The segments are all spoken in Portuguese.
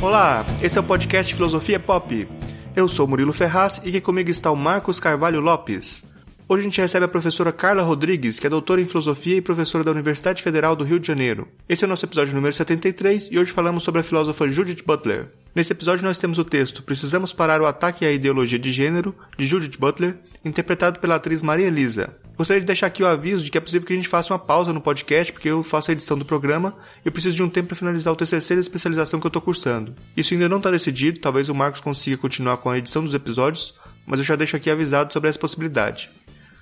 Olá, esse é o podcast Filosofia Pop. Eu sou Murilo Ferraz e aqui comigo está o Marcos Carvalho Lopes. Hoje a gente recebe a professora Carla Rodrigues, que é doutora em filosofia e professora da Universidade Federal do Rio de Janeiro. Esse é o nosso episódio número 73 e hoje falamos sobre a filósofa Judith Butler. Nesse episódio nós temos o texto Precisamos parar o ataque à ideologia de gênero, de Judith Butler, interpretado pela atriz Maria Elisa. Gostaria de deixar aqui o aviso de que é possível que a gente faça uma pausa no podcast, porque eu faço a edição do programa e eu preciso de um tempo para finalizar o TCC da especialização que eu estou cursando. Isso ainda não está decidido, talvez o Marcos consiga continuar com a edição dos episódios, mas eu já deixo aqui avisado sobre essa possibilidade.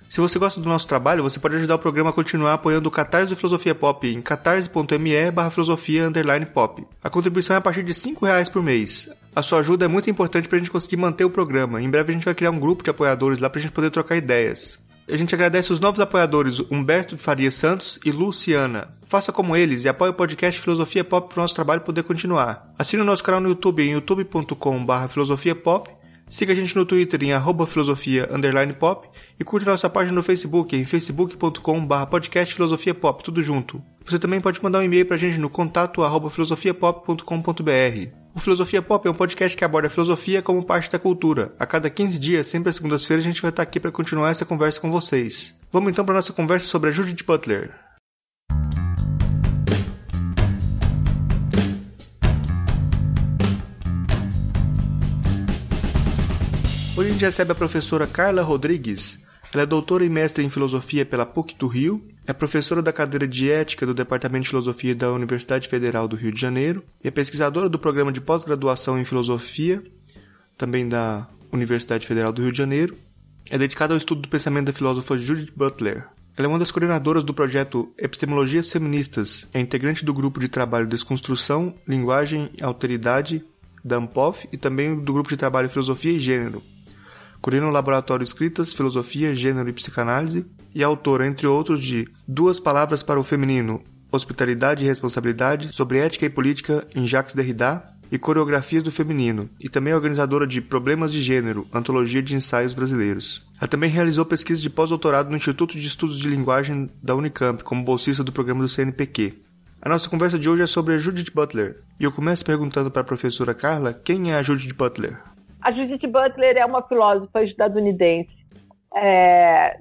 Se você gosta do nosso trabalho, você pode ajudar o programa a continuar apoiando o Catarse do Filosofia Pop em catarse.me barra filosofia pop. A contribuição é a partir de R$ reais por mês. A sua ajuda é muito importante para a gente conseguir manter o programa. Em breve a gente vai criar um grupo de apoiadores lá para a gente poder trocar ideias. A gente agradece os novos apoiadores Humberto Faria Santos e Luciana. Faça como eles e apoie o podcast Filosofia Pop para o nosso trabalho poder continuar. Assine o nosso canal no YouTube em youtube.com.br filosofiapop Siga a gente no Twitter em arroba filosofia pop e curta nossa página no Facebook em facebook.com podcast filosofia pop, tudo junto. Você também pode mandar um e-mail pra gente no contato arroba. O Filosofia Pop é um podcast que aborda a filosofia como parte da cultura. A cada 15 dias, sempre às segundas-feiras, a gente vai estar aqui para continuar essa conversa com vocês. Vamos então para nossa conversa sobre a Judith Butler. Hoje a gente recebe a professora Carla Rodrigues. Ela é doutora e mestre em filosofia pela PUC do Rio, é professora da cadeira de ética do Departamento de Filosofia da Universidade Federal do Rio de Janeiro e é pesquisadora do programa de pós-graduação em filosofia, também da Universidade Federal do Rio de Janeiro. É dedicada ao estudo do pensamento da filósofa Judith Butler. Ela é uma das coordenadoras do projeto Epistemologias Feministas, é integrante do grupo de trabalho Desconstrução, Linguagem e Alteridade da ANPOF e também do grupo de trabalho Filosofia e Gênero, coordena o laboratório Escritas, Filosofia, Gênero e Psicanálise e é autora, entre outros, de Duas Palavras para o Feminino, Hospitalidade e Responsabilidade, sobre Ética e Política em Jacques Derrida e Coreografias do Feminino, e também é organizadora de Problemas de Gênero, Antologia de Ensaios Brasileiros. Ela também realizou pesquisa de pós-doutorado no Instituto de Estudos de Linguagem da Unicamp, como bolsista do programa do CNPq. A nossa conversa de hoje é sobre a Judith Butler, e eu começo perguntando para a professora Carla quem é a Judith Butler. A Judith Butler é uma filósofa estadunidense. É,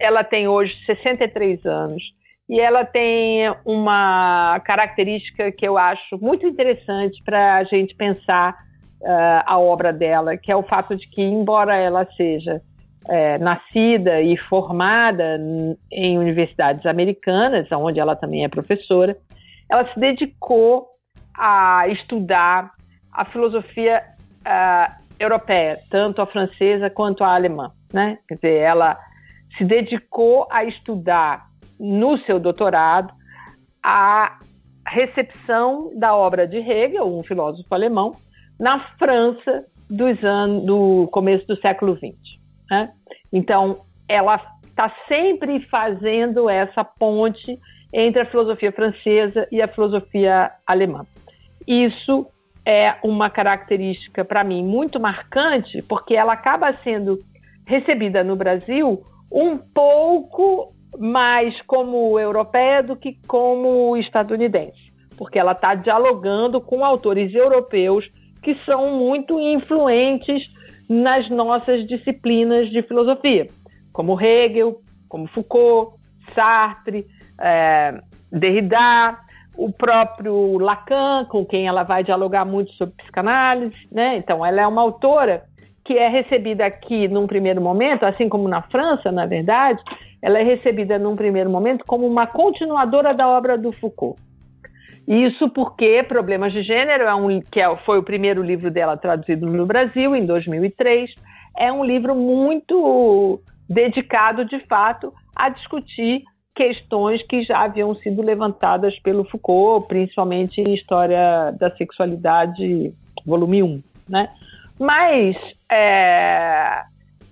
ela tem hoje 63 anos e ela tem uma característica que eu acho muito interessante para a gente pensar uh, a obra dela, que é o fato de que, embora ela seja é, nascida e formada em universidades americanas, onde ela também é professora, ela se dedicou a estudar a filosofia uh, europeia, tanto a francesa quanto a alemã. Né? Quer dizer, ela se dedicou a estudar no seu doutorado a recepção da obra de Hegel, um filósofo alemão, na França dos anos, do começo do século XX. Né? Então, ela está sempre fazendo essa ponte entre a filosofia francesa e a filosofia alemã. Isso é uma característica, para mim, muito marcante, porque ela acaba sendo recebida no Brasil um pouco mais como europeia do que como estadunidense, porque ela está dialogando com autores europeus que são muito influentes nas nossas disciplinas de filosofia, como Hegel, como Foucault, Sartre, é, Derrida, o próprio Lacan, com quem ela vai dialogar muito sobre psicanálise, né? Então, ela é uma autora que é recebida aqui num primeiro momento, assim como na França, na verdade, ela é recebida num primeiro momento como uma continuadora da obra do Foucault. Isso porque Problemas de Gênero, é um, que é, foi o primeiro livro dela traduzido no Brasil, em 2003, é um livro muito dedicado, de fato, a discutir questões que já haviam sido levantadas pelo Foucault, principalmente em História da Sexualidade, volume 1. Né? Mas é,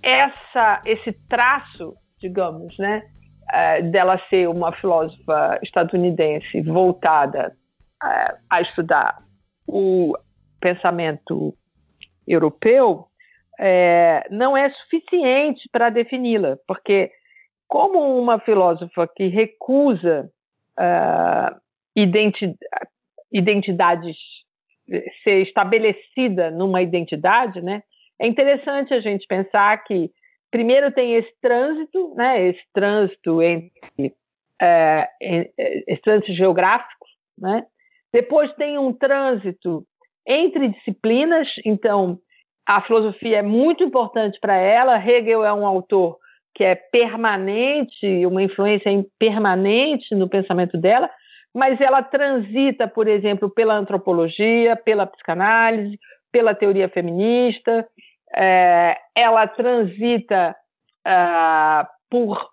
essa, esse traço, digamos, né, é, dela ser uma filósofa estadunidense voltada é, a estudar o pensamento europeu, é, não é suficiente para defini-la, porque como uma filósofa que recusa uh, identi identidades ser estabelecida numa identidade, né? É interessante a gente pensar que primeiro tem esse trânsito, né? Esse trânsito entre é, esse trânsito geográfico, né? Depois tem um trânsito entre disciplinas, então a filosofia é muito importante para ela. Hegel é um autor que é permanente, uma influência permanente no pensamento dela, mas ela transita, por exemplo, pela antropologia, pela psicanálise, pela teoria feminista, é, ela transita é, por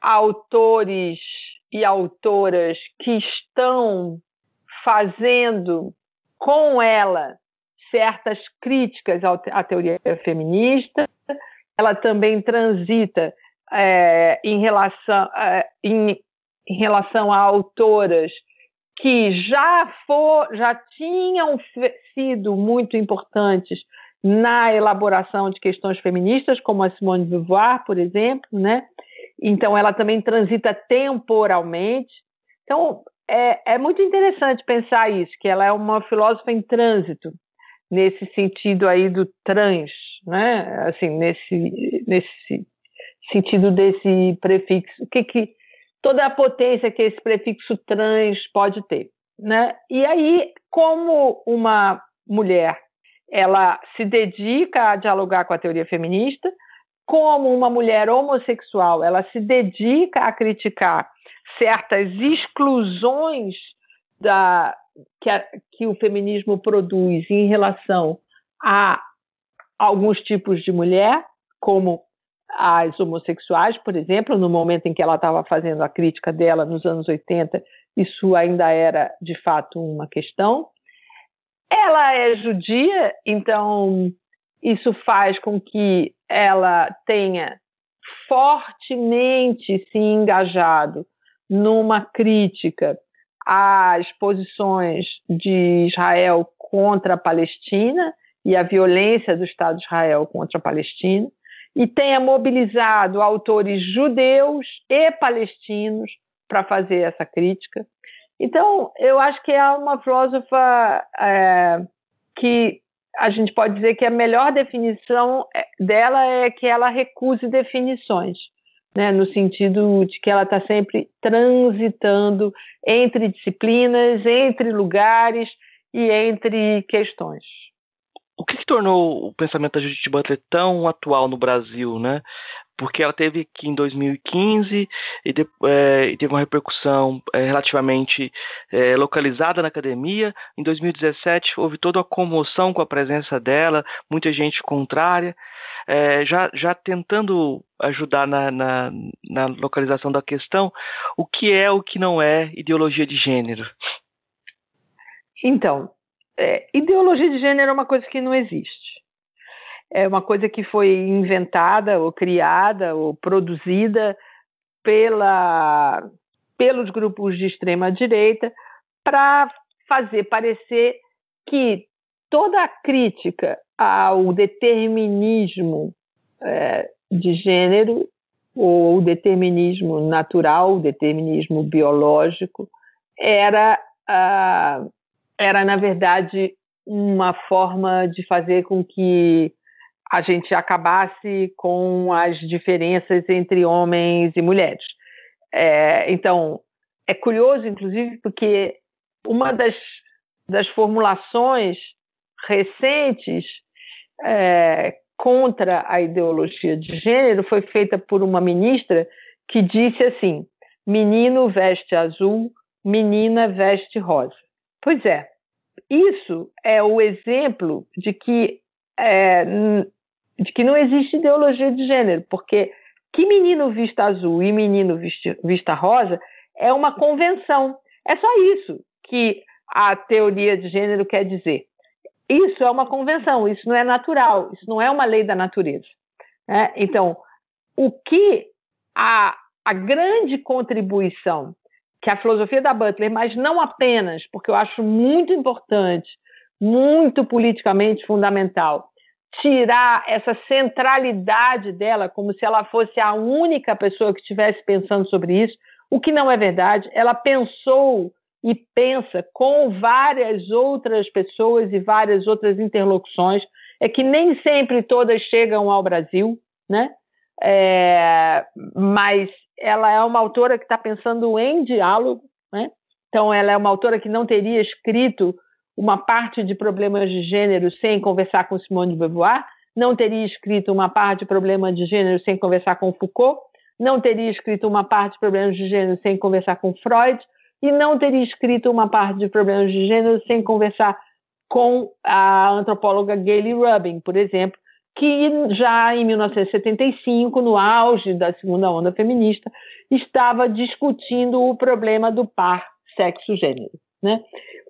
autores e autoras que estão fazendo com ela certas críticas à teoria feminista, ela também transita é, em, relação, é, em, em, relação a autoras que já, for, já tinham sido muito importantes na elaboração de questões feministas, como a Simone de Beauvoir, por exemplo, né? Então, ela também transita temporalmente. Então, é, é muito interessante pensar isso, que ela é uma filósofa em trânsito, nesse sentido aí do trans, né? Assim, nesse, nesse sentido desse prefixo, o que que toda a potência que esse prefixo trans pode ter, né? E aí, como uma mulher, ela se dedica a dialogar com a teoria feminista, como uma mulher homossexual, ela se dedica a criticar certas exclusões da, que, a, que o feminismo produz em relação a alguns tipos de mulher, como as homossexuais, por exemplo, no momento em que ela estava fazendo a crítica dela nos anos 80, isso ainda era de fato uma questão. Ela é judia, então isso faz com que ela tenha fortemente se engajado numa crítica às posições de Israel contra a Palestina e a violência do Estado de Israel contra a Palestina, e tenha mobilizado autores judeus e palestinos para fazer essa crítica. Então, eu acho que é uma filósofa é, que a gente pode dizer que a melhor definição é, dela é que ela recuse definições né, no sentido de que ela está sempre transitando entre disciplinas, entre lugares e entre questões. O que, que tornou o pensamento da Judith Butler tão atual no Brasil, né? Porque ela teve aqui em 2015 e, de, é, e teve uma repercussão é, relativamente é, localizada na academia. Em 2017 houve toda uma comoção com a presença dela, muita gente contrária já, já tentando ajudar na, na, na localização da questão, o que é o que não é ideologia de gênero? Então, é, ideologia de gênero é uma coisa que não existe. É uma coisa que foi inventada ou criada ou produzida pela, pelos grupos de extrema direita para fazer parecer que toda a crítica ao determinismo é, de gênero ou o determinismo natural, o determinismo biológico, era, uh, era na verdade uma forma de fazer com que a gente acabasse com as diferenças entre homens e mulheres. É, então, é curioso, inclusive, porque uma das, das formulações recentes é, contra a ideologia de gênero foi feita por uma ministra que disse assim: menino veste azul, menina veste rosa. Pois é, isso é o exemplo de que, é, de que não existe ideologia de gênero, porque que menino vista azul e menino vista rosa é uma convenção. É só isso que a teoria de gênero quer dizer. Isso é uma convenção, isso não é natural, isso não é uma lei da natureza. Né? Então, o que a, a grande contribuição que a filosofia da Butler, mas não apenas, porque eu acho muito importante, muito politicamente fundamental, tirar essa centralidade dela como se ela fosse a única pessoa que estivesse pensando sobre isso, o que não é verdade. Ela pensou e pensa com várias outras pessoas e várias outras interlocuções, é que nem sempre todas chegam ao Brasil, né? É, mas ela é uma autora que está pensando em diálogo, né? Então, ela é uma autora que não teria escrito uma parte de problemas de gênero sem conversar com Simone de Beauvoir, não teria escrito uma parte de problemas de gênero sem conversar com Foucault, não teria escrito uma parte de problemas de gênero sem conversar com Freud, e não teria escrito uma parte de problemas de gênero sem conversar com a antropóloga Gayle Rubin, por exemplo, que já em 1975, no auge da segunda onda feminista, estava discutindo o problema do par sexo-gênero. Né?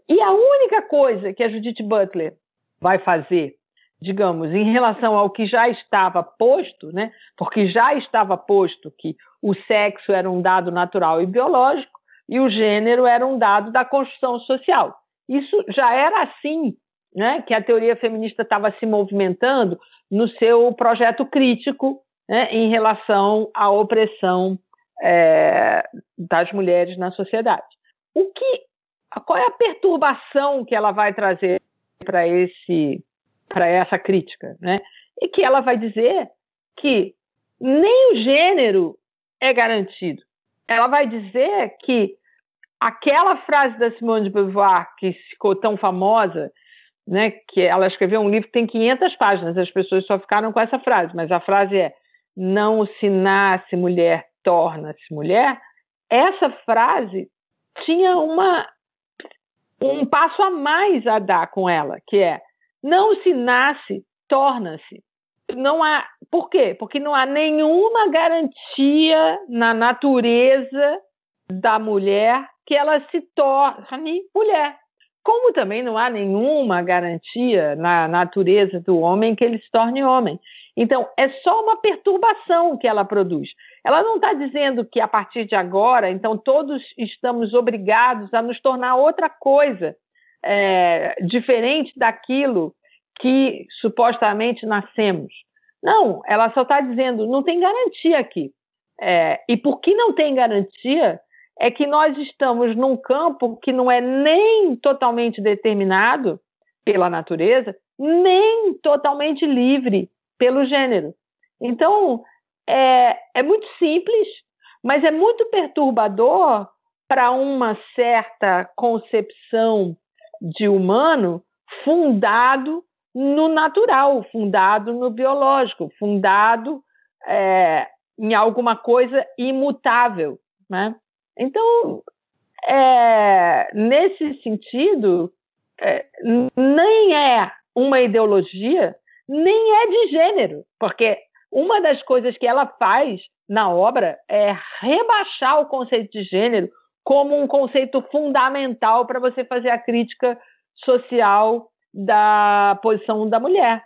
E a única coisa que a Judith Butler vai fazer, digamos, em relação ao que já estava posto, né? porque já estava posto que o sexo era um dado natural e biológico e o gênero era um dado da construção social. Isso já era assim né, que a teoria feminista estava se movimentando no seu projeto crítico né, em relação à opressão é, das mulheres na sociedade. O que, qual é a perturbação que ela vai trazer para esse, para essa crítica, né? E que ela vai dizer que nem o gênero é garantido. Ela vai dizer que aquela frase da Simone de Beauvoir que ficou tão famosa né, que ela escreveu um livro que tem 500 páginas, as pessoas só ficaram com essa frase, mas a frase é: não se nasce mulher, torna-se mulher. Essa frase tinha uma um passo a mais a dar com ela, que é: não se nasce, torna-se. Não há, por quê? Porque não há nenhuma garantia na natureza da mulher que ela se torne mulher. Como também não há nenhuma garantia na natureza do homem que ele se torne homem. Então, é só uma perturbação que ela produz. Ela não está dizendo que a partir de agora, então, todos estamos obrigados a nos tornar outra coisa, é, diferente daquilo que supostamente nascemos. Não, ela só está dizendo, não tem garantia aqui. É, e por que não tem garantia, é que nós estamos num campo que não é nem totalmente determinado pela natureza, nem totalmente livre pelo gênero. Então, é, é muito simples, mas é muito perturbador para uma certa concepção de humano fundado no natural, fundado no biológico, fundado é, em alguma coisa imutável. Né? Então, é, nesse sentido, é, nem é uma ideologia, nem é de gênero, porque uma das coisas que ela faz na obra é rebaixar o conceito de gênero como um conceito fundamental para você fazer a crítica social da posição da mulher.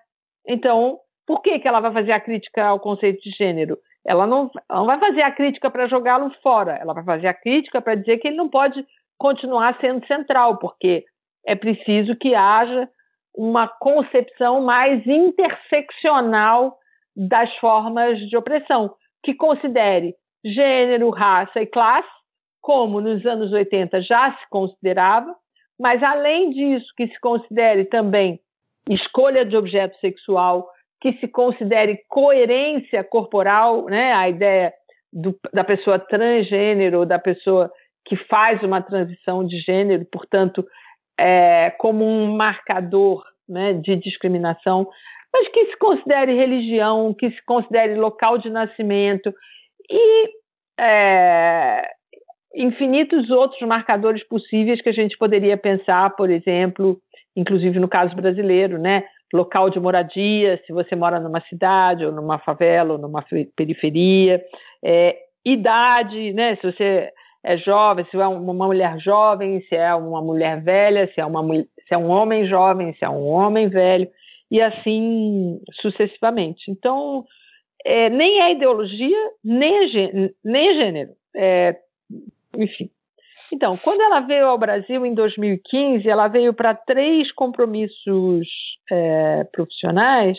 Então, por que, que ela vai fazer a crítica ao conceito de gênero? Ela não, ela não vai fazer a crítica para jogá-lo fora, ela vai fazer a crítica para dizer que ele não pode continuar sendo central, porque é preciso que haja uma concepção mais interseccional das formas de opressão, que considere gênero, raça e classe, como nos anos 80 já se considerava, mas além disso, que se considere também escolha de objeto sexual, que se considere coerência corporal, né? a ideia do, da pessoa transgênero, da pessoa que faz uma transição de gênero, portanto, é, como um marcador né, de discriminação, mas que se considere religião, que se considere local de nascimento e é, infinitos outros marcadores possíveis que a gente poderia pensar, por exemplo, inclusive no caso brasileiro, né? Local de moradia, se você mora numa cidade ou numa favela ou numa periferia, é, idade, né? Se você é jovem, se é uma mulher jovem, se é uma mulher velha, se é, uma, se é um homem jovem, se é um homem velho, e assim sucessivamente. Então, é, nem é ideologia, nem é, é gênero. É, enfim. Então, quando ela veio ao Brasil em 2015, ela veio para três compromissos é, profissionais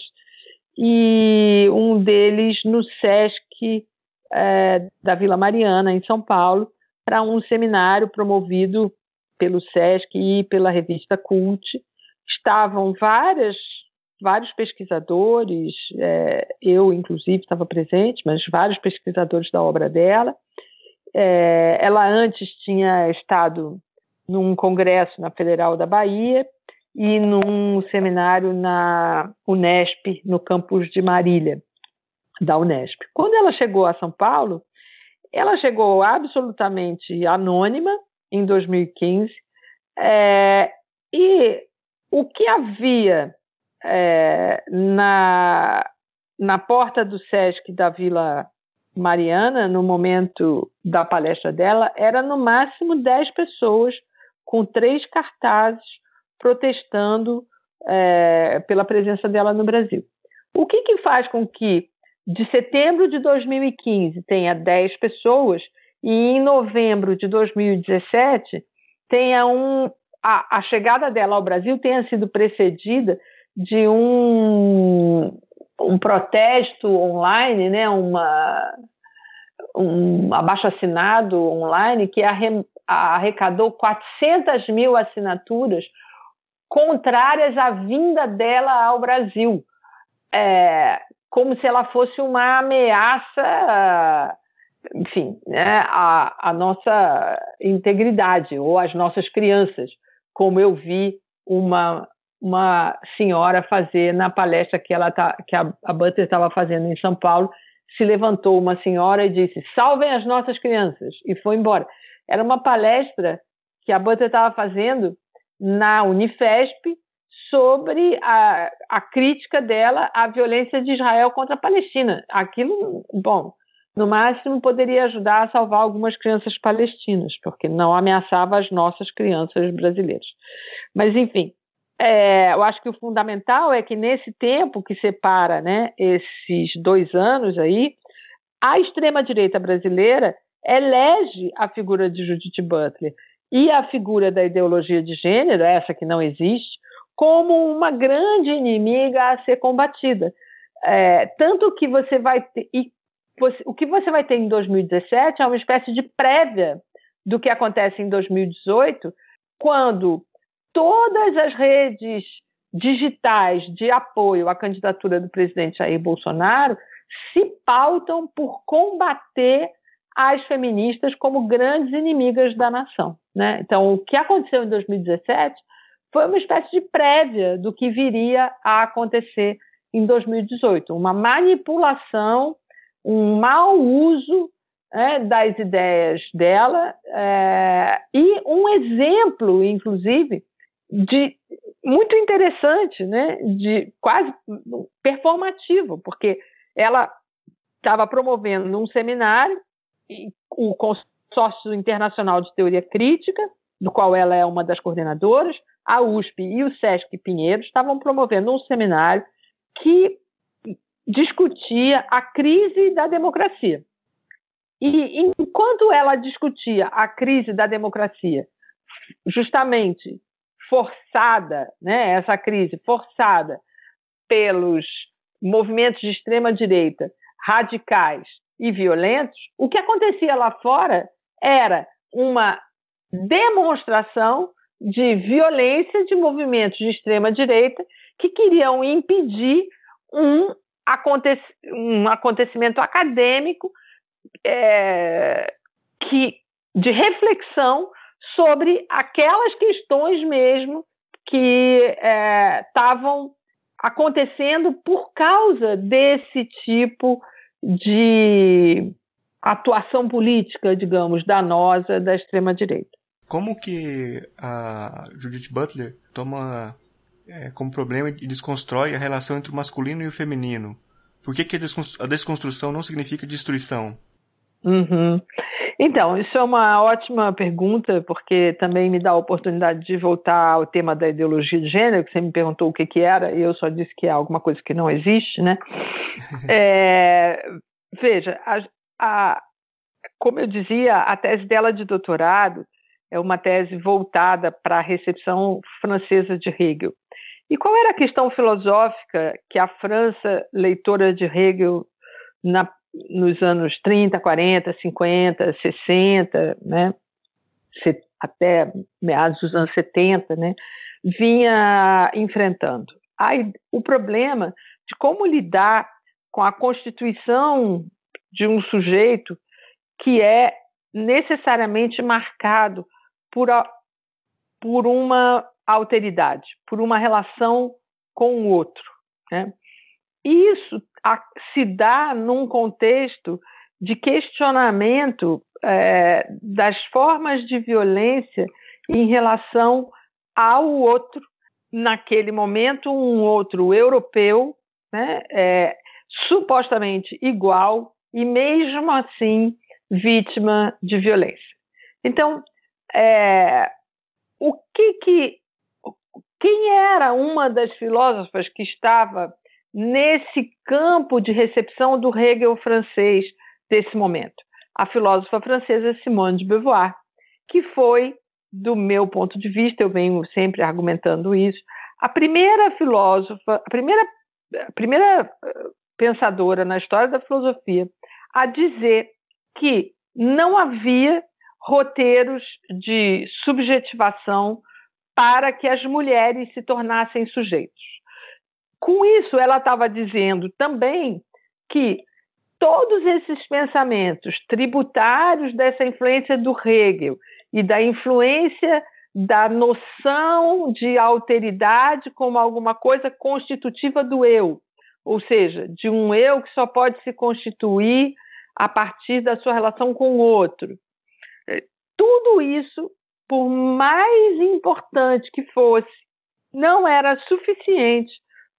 e um deles no SESC é, da Vila Mariana, em São Paulo, para um seminário promovido pelo SESC e pela revista Cult. Estavam várias, vários pesquisadores, é, eu inclusive estava presente, mas vários pesquisadores da obra dela. É, ela antes tinha estado num congresso na Federal da Bahia e num seminário na Unesp, no campus de Marília, da Unesp. Quando ela chegou a São Paulo, ela chegou absolutamente anônima em 2015 é, e o que havia é, na, na porta do SESC da Vila Mariana, no momento da palestra dela, era no máximo 10 pessoas com três cartazes protestando é, pela presença dela no Brasil. O que, que faz com que de setembro de 2015 tenha 10 pessoas e em novembro de 2017 tenha um a, a chegada dela ao Brasil tenha sido precedida de um, um protesto online, né, uma, um abaixo assinado online que arrecadou 400 mil assinaturas contrárias à vinda dela ao Brasil, é, como se ela fosse uma ameaça, enfim, né, à, à nossa integridade ou às nossas crianças, como eu vi uma uma senhora fazer na palestra que ela tá, que a, a estava fazendo em São Paulo, se levantou uma senhora e disse: "Salvem as nossas crianças" e foi embora. Era uma palestra que a Butler estava fazendo na Unifesp sobre a, a crítica dela à violência de Israel contra a Palestina. Aquilo, bom, no máximo poderia ajudar a salvar algumas crianças palestinas, porque não ameaçava as nossas crianças brasileiras. Mas, enfim, é, eu acho que o fundamental é que nesse tempo que separa né, esses dois anos aí, a extrema-direita brasileira elege a figura de Judith Butler e a figura da ideologia de gênero, essa que não existe, como uma grande inimiga a ser combatida. É, tanto que você vai ter, e você, o que você vai ter em 2017 é uma espécie de prévia do que acontece em 2018, quando todas as redes digitais de apoio à candidatura do presidente Jair Bolsonaro se pautam por combater as feministas como grandes inimigas da nação. Né? Então, o que aconteceu em 2017 foi uma espécie de prévia do que viria a acontecer em 2018, uma manipulação, um mau uso é, das ideias dela é, e um exemplo, inclusive, de muito interessante, né, de quase performativo, porque ela estava promovendo um seminário o Consórcio Internacional de Teoria Crítica, do qual ela é uma das coordenadoras, a USP e o SESC Pinheiro estavam promovendo um seminário que discutia a crise da democracia. E enquanto ela discutia a crise da democracia, justamente forçada, né, essa crise forçada pelos movimentos de extrema direita radicais e violentos, o que acontecia lá fora era uma demonstração de violência de movimentos de extrema direita que queriam impedir um, aconte um acontecimento acadêmico é, que, de reflexão sobre aquelas questões mesmo que estavam é, acontecendo por causa desse tipo de atuação política, digamos, danosa da extrema-direita. Como que a Judith Butler toma é, como problema e desconstrói a relação entre o masculino e o feminino? Por que, que a desconstrução não significa destruição? Uhum. Então, isso é uma ótima pergunta, porque também me dá a oportunidade de voltar ao tema da ideologia de gênero, que você me perguntou o que, que era, e eu só disse que é alguma coisa que não existe, né? é, veja, a, a, como eu dizia, a tese dela de doutorado é uma tese voltada para a recepção francesa de Hegel. E qual era a questão filosófica que a França, leitora de Hegel na nos anos 30, 40, 50, 60, né, até meados dos anos 70, né, vinha enfrentando. Aí, o problema de como lidar com a constituição de um sujeito que é necessariamente marcado por, a, por uma alteridade, por uma relação com o outro. Né? Isso se dá num contexto de questionamento é, das formas de violência em relação ao outro, naquele momento, um outro europeu, né, é, supostamente igual e mesmo assim vítima de violência. Então, é, o que que quem era uma das filósofas que estava nesse campo de recepção do Hegel francês desse momento? A filósofa francesa Simone de Beauvoir, que foi, do meu ponto de vista, eu venho sempre argumentando isso, a primeira filósofa, a primeira, a primeira eh, pensadora na história da filosofia a dizer que não havia roteiros de subjetivação para que as mulheres se tornassem sujeitos. Com isso, ela estava dizendo também que todos esses pensamentos tributários dessa influência do Hegel e da influência da noção de alteridade como alguma coisa constitutiva do eu, ou seja, de um eu que só pode se constituir a partir da sua relação com o outro. É, tudo isso, por mais importante que fosse, não era suficiente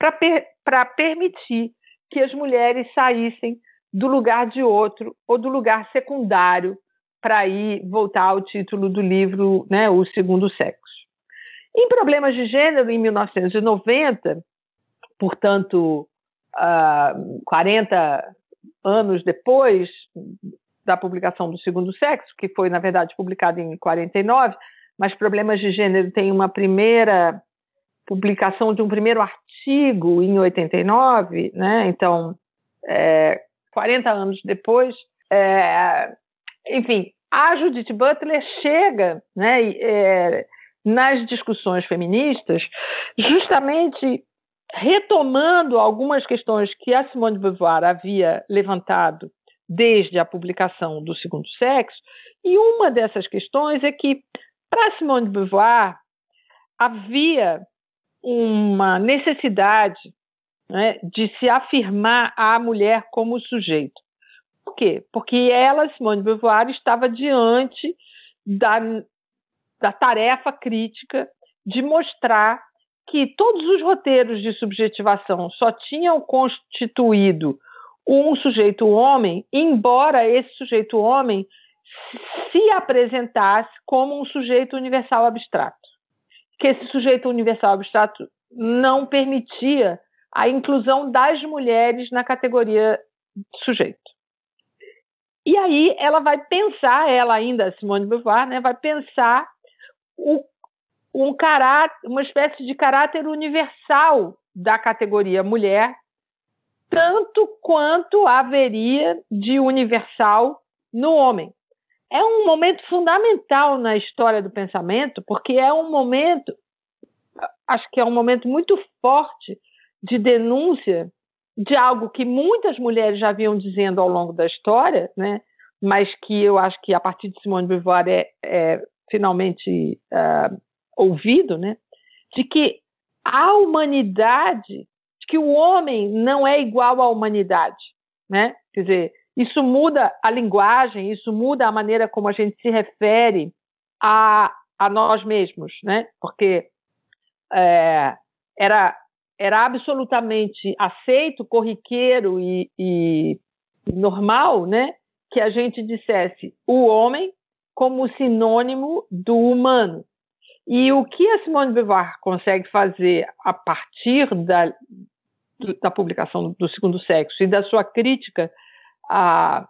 para per permitir que as mulheres saíssem do lugar de outro ou do lugar secundário para ir voltar ao título do livro, né, O Segundo Sexo. Em Problemas de Gênero, em 1990, portanto, uh, ah, 40 anos depois da publicação do Segundo Sexo, que foi, na verdade, publicado em 49, mas Problemas de Gênero tem uma primeira publicação de um primeiro artigo em 89, né? Então, é, 40 anos depois, é, enfim, a Judith Butler chega, né, é, nas discussões feministas, justamente retomando algumas questões que a Simone de Beauvoir havia levantado desde a publicação do Segundo Sexo, e uma dessas questões é que, para Simone de Beauvoir, havia uma necessidade né, de se afirmar a mulher como sujeito. Por quê? Porque ela, Simone de Beauvoir, estava diante da, da tarefa crítica de mostrar que todos os roteiros de subjetivação só tinham constituído um sujeito homem, embora esse sujeito homem se apresentasse como um sujeito universal abstrato. Que esse sujeito universal abstrato não permitia a inclusão das mulheres na categoria sujeito. E aí ela vai pensar, ela ainda, Simone de Beauvoir, né, vai pensar o um caráter, uma espécie de caráter universal da categoria mulher, tanto quanto haveria de universal no homem. É um momento fundamental na história do pensamento, porque é um momento, acho que é um momento muito forte de denúncia de algo que muitas mulheres já vinham dizendo ao longo da história, né? mas que eu acho que a partir de Simone de Beauvoir é, é finalmente uh, ouvido, né, de que a humanidade, de que o homem não é igual à humanidade, né? Quer dizer, isso muda a linguagem, isso muda a maneira como a gente se refere a, a nós mesmos, né? Porque é, era era absolutamente aceito, corriqueiro e, e normal, né? Que a gente dissesse o homem como sinônimo do humano. E o que a Simone Beauvoir consegue fazer a partir da, da publicação do Segundo Sexo e da sua crítica, a,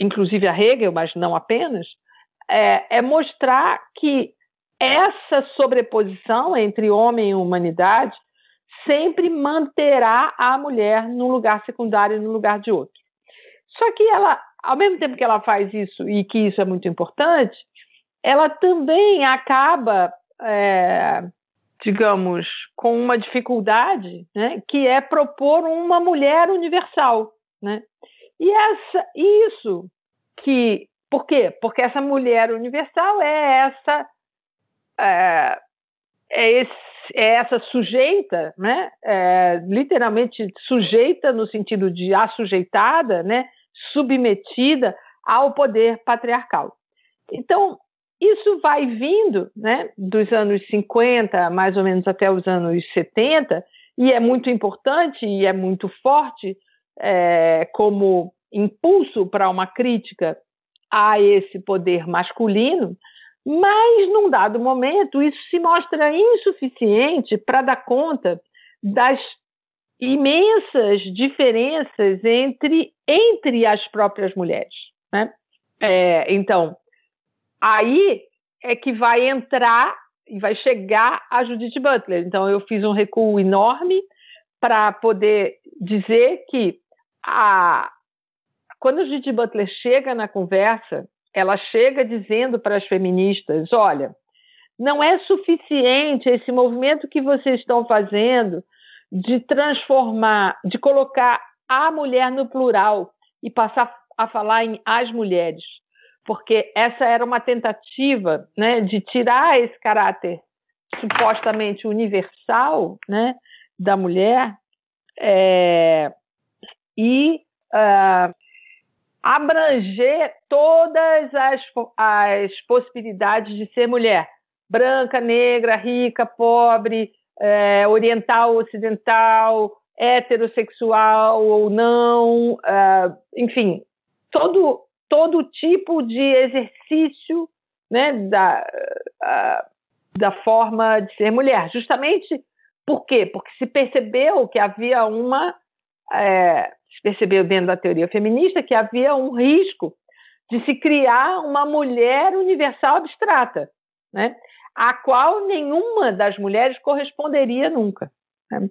inclusive a Hegel, mas não apenas, é, é mostrar que essa sobreposição entre homem e humanidade sempre manterá a mulher num lugar secundário e no lugar de outro. Só que ela, ao mesmo tempo que ela faz isso e que isso é muito importante, ela também acaba, é, digamos, com uma dificuldade, né, que é propor uma mulher universal, né? E essa, isso que, por quê? Porque essa mulher universal é essa, é, é, esse, é essa sujeita, né? É, literalmente sujeita no sentido de assujeitada, né? Submetida ao poder patriarcal. Então, isso vai vindo né, dos anos 50, mais ou menos até os anos 70, e é muito importante e é muito forte é, como impulso para uma crítica a esse poder masculino, mas num dado momento isso se mostra insuficiente para dar conta das imensas diferenças entre, entre as próprias mulheres. Né? É, então, aí é que vai entrar e vai chegar a Judith Butler. Então, eu fiz um recuo enorme para poder dizer que a, quando a Judith Butler chega na conversa, ela chega dizendo para as feministas: olha, não é suficiente esse movimento que vocês estão fazendo de transformar, de colocar a mulher no plural e passar a falar em as mulheres, porque essa era uma tentativa né, de tirar esse caráter supostamente universal né, da mulher é, e uh, abranger todas as, as possibilidades de ser mulher branca, negra, rica, pobre, é, oriental, ocidental, heterossexual ou não, uh, enfim, todo, todo tipo de exercício né, da, uh, da forma de ser mulher. Justamente por quê? Porque se percebeu que havia uma. É, percebeu dentro da teoria feminista que havia um risco de se criar uma mulher universal abstrata, né? a qual nenhuma das mulheres corresponderia nunca. Né?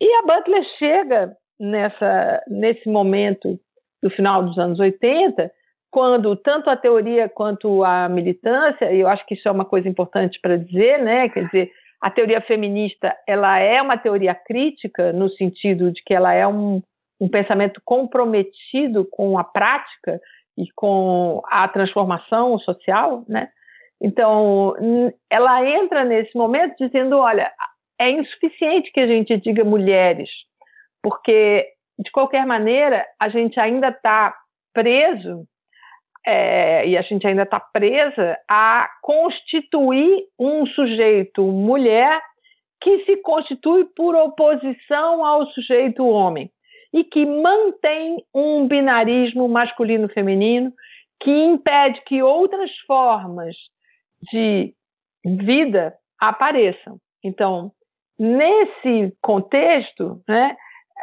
E a Butler chega nessa, nesse momento do final dos anos 80, quando tanto a teoria quanto a militância, e eu acho que isso é uma coisa importante para dizer, né? Quer dizer, a teoria feminista ela é uma teoria crítica no sentido de que ela é um, um pensamento comprometido com a prática e com a transformação social, né? Então, ela entra nesse momento dizendo: olha, é insuficiente que a gente diga mulheres, porque, de qualquer maneira, a gente ainda está preso, é, e a gente ainda está presa a constituir um sujeito mulher que se constitui por oposição ao sujeito homem e que mantém um binarismo masculino-feminino que impede que outras formas de vida apareçam. Então, nesse contexto, né,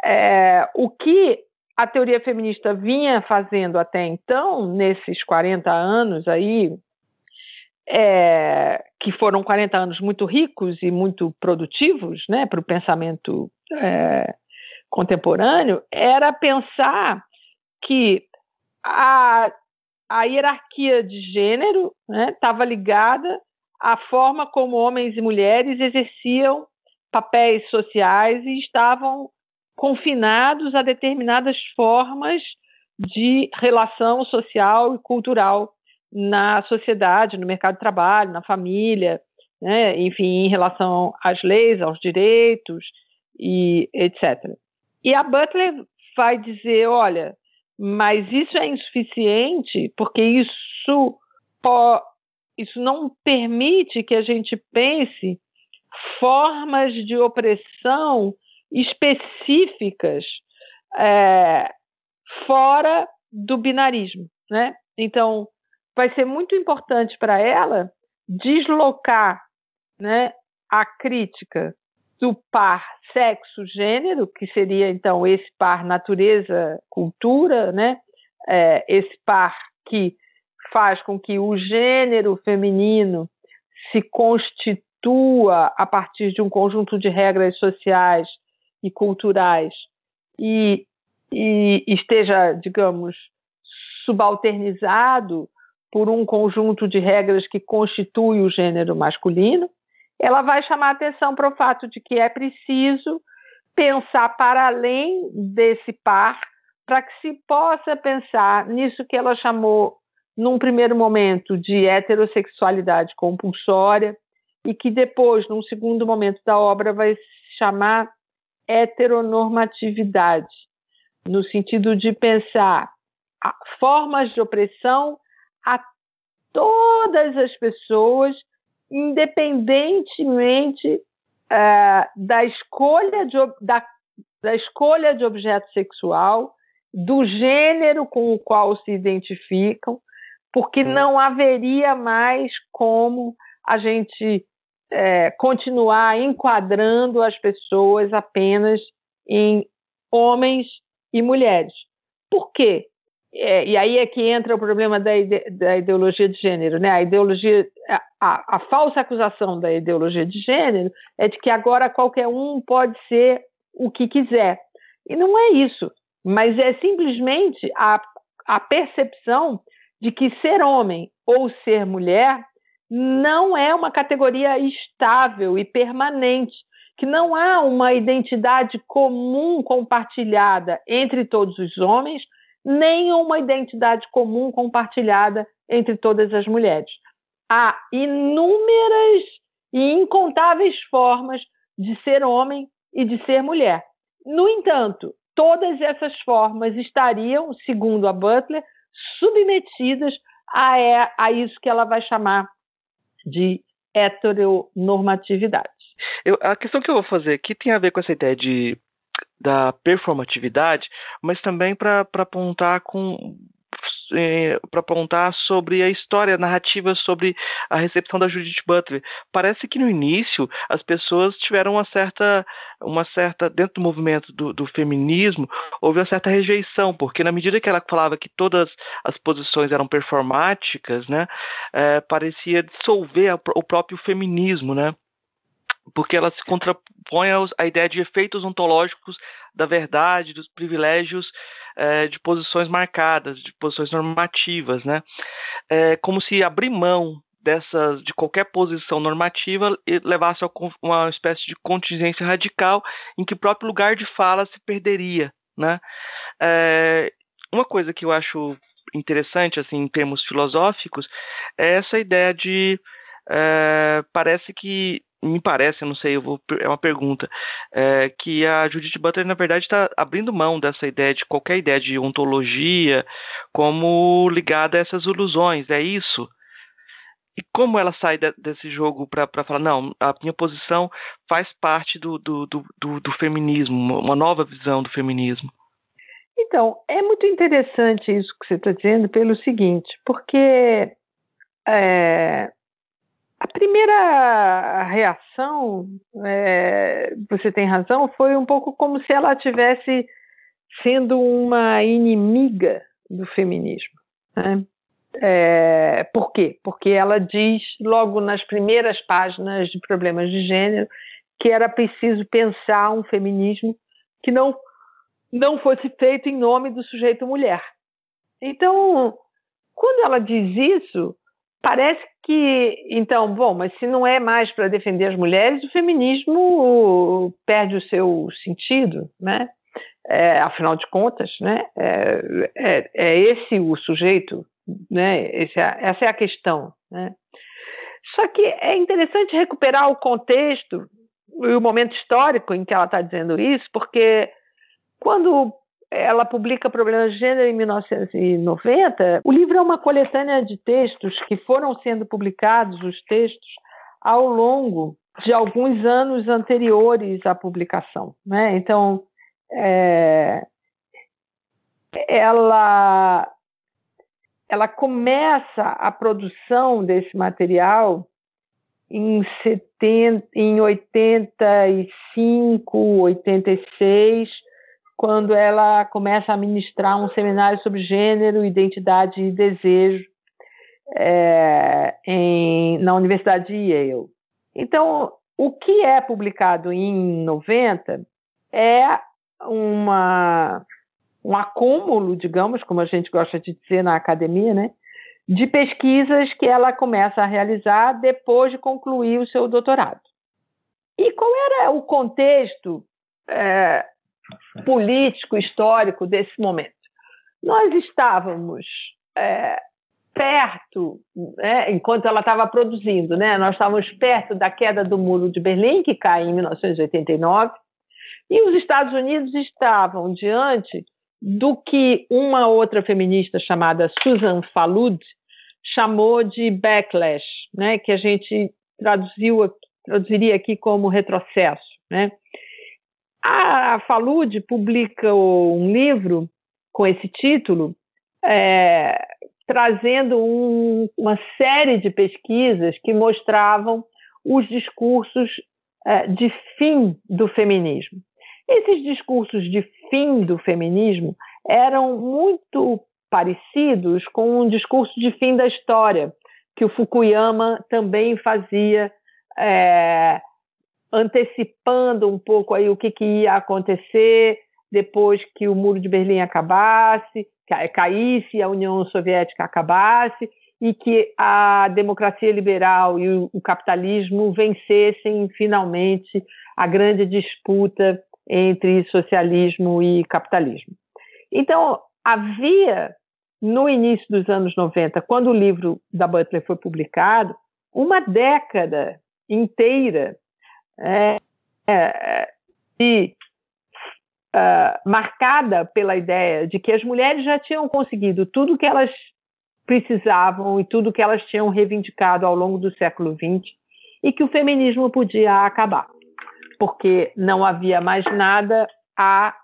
é, o que a teoria feminista vinha fazendo até então, nesses 40 anos aí, é, que foram 40 anos muito ricos e muito produtivos né, para o pensamento é, contemporâneo, era pensar que a a hierarquia de gênero estava né, ligada à forma como homens e mulheres exerciam papéis sociais e estavam confinados a determinadas formas de relação social e cultural na sociedade, no mercado de trabalho, na família, né, enfim, em relação às leis, aos direitos e etc. E a Butler vai dizer, olha, mas isso é insuficiente porque isso, isso não permite que a gente pense formas de opressão específicas é, fora do binarismo, né? Então, vai ser muito importante para ela deslocar, né, a crítica do par sexo-gênero, que seria então esse par natureza-cultura, né? É, esse par que faz com que o gênero feminino se constitua a partir de um conjunto de regras sociais e culturais e, e esteja, digamos, subalternizado por um conjunto de regras que constitui o gênero masculino, ela vai chamar atenção para o fato de que é preciso pensar para além desse par para que se possa pensar nisso que ela chamou, num primeiro momento, de heterossexualidade compulsória e que depois, num segundo momento da obra, vai chamar heteronormatividade, no sentido de pensar formas de opressão a todas as pessoas, independentemente uh, da, escolha de, da, da escolha de objeto sexual, do gênero com o qual se identificam, porque hum. não haveria mais como a gente é, continuar enquadrando as pessoas apenas em homens e mulheres. Por quê? É, e aí é que entra o problema da, ide da ideologia de gênero, né? A ideologia, a, a, falsa acusação da ideologia de gênero é de que agora qualquer um pode ser o que quiser. E não é isso mas é simplesmente a, a percepção de que ser homem ou ser mulher não é uma categoria estável e permanente, que não há uma identidade comum compartilhada entre todos os homens, nem uma identidade comum compartilhada entre todas as mulheres. Há inúmeras e incontáveis formas de ser homem e de ser mulher. No entanto, todas essas formas estariam, segundo a Butler, submetidas a, é, a isso que ela vai chamar de heteronormatividade. Eu, a questão que eu vou fazer aqui tem a ver com essa ideia de, da performatividade, mas também para apontar com é, para apontar sobre a história, a narrativa sobre a recepção da Judith Butler. Parece que no início as pessoas tiveram uma certa, uma certa dentro do movimento do, do feminismo houve uma certa rejeição, porque na medida que ela falava que todas as posições eram performáticas, né, é, parecia dissolver o próprio feminismo, né? Porque ela se contrapõe à ideia de efeitos ontológicos da verdade, dos privilégios é, de posições marcadas, de posições normativas, né? É, como se abrir mão dessas de qualquer posição normativa levasse a uma espécie de contingência radical em que o próprio lugar de fala se perderia, né? É, uma coisa que eu acho interessante, assim, em termos filosóficos, é essa ideia de é, parece que me parece, não sei, vou, é uma pergunta, é, que a Judith Butler, na verdade, está abrindo mão dessa ideia de qualquer ideia de ontologia como ligada a essas ilusões, é isso? E como ela sai de, desse jogo para falar, não, a minha posição faz parte do, do, do, do feminismo, uma nova visão do feminismo? Então, é muito interessante isso que você está dizendo pelo seguinte, porque é, primeira reação, é, você tem razão, foi um pouco como se ela tivesse sendo uma inimiga do feminismo. Né? É, por quê? Porque ela diz logo nas primeiras páginas de problemas de gênero que era preciso pensar um feminismo que não não fosse feito em nome do sujeito mulher. Então, quando ela diz isso, Parece que, então, bom, mas se não é mais para defender as mulheres, o feminismo perde o seu sentido, né? É, afinal de contas, né? É, é, é, esse o sujeito, né? Esse é, essa é a questão, né? Só que é interessante recuperar o contexto e o momento histórico em que ela está dizendo isso, porque quando ela publica Problemas de Gênero em 1990. O livro é uma coletânea de textos que foram sendo publicados, os textos, ao longo de alguns anos anteriores à publicação. Né? Então, é, ela, ela começa a produção desse material em, 70, em 85, 86 quando ela começa a ministrar um seminário sobre gênero, identidade e desejo é, em, na Universidade de Yale. Então, o que é publicado em 90 é uma, um acúmulo, digamos, como a gente gosta de dizer na academia, né, de pesquisas que ela começa a realizar depois de concluir o seu doutorado. E qual era o contexto é, político, histórico desse momento? Nós estávamos é, perto, né, enquanto ela estava produzindo, né, nós estávamos perto da queda do Muro de Berlim, que cai em 1989, e os Estados Unidos estavam diante do que uma outra feminista chamada Susan Falud chamou de backlash, né, que a gente traduziu, traduziria aqui como retrocesso. Né. A Falud publica um livro com esse título, é, trazendo um, uma série de pesquisas que mostravam os discursos é, de fim do feminismo. Esses discursos de fim do feminismo eram muito parecidos com um discurso de fim da história, que o Fukuyama também fazia, é, antecipando um pouco aí o que, que ia acontecer depois que o Muro de Berlim acabasse, caísse, a União Soviética acabasse e que a democracia liberal e o capitalismo vencessem finalmente a grande disputa entre socialismo e capitalismo. Então, havia, no início dos anos 90, quando o livro da Butler foi publicado, uma década inteira é, é, de, uh, marcada pela ideia de que as mulheres já tinham conseguido tudo que elas precisavam e tudo que elas tinham reivindicado ao longo do século XX e que o feminismo podia acabar porque não havia mais nada a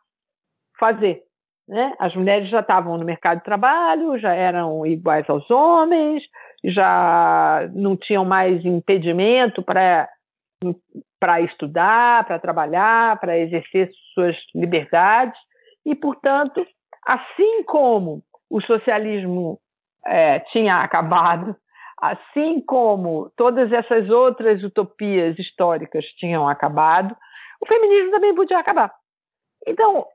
fazer. Né? As mulheres já estavam no mercado de trabalho, já eram iguais aos homens, já não tinham mais impedimento para para estudar, para trabalhar, para exercer suas liberdades e, portanto, assim como o socialismo é, tinha acabado assim como todas essas outras utopias históricas tinham acabado, o feminismo também podia acabar. Então,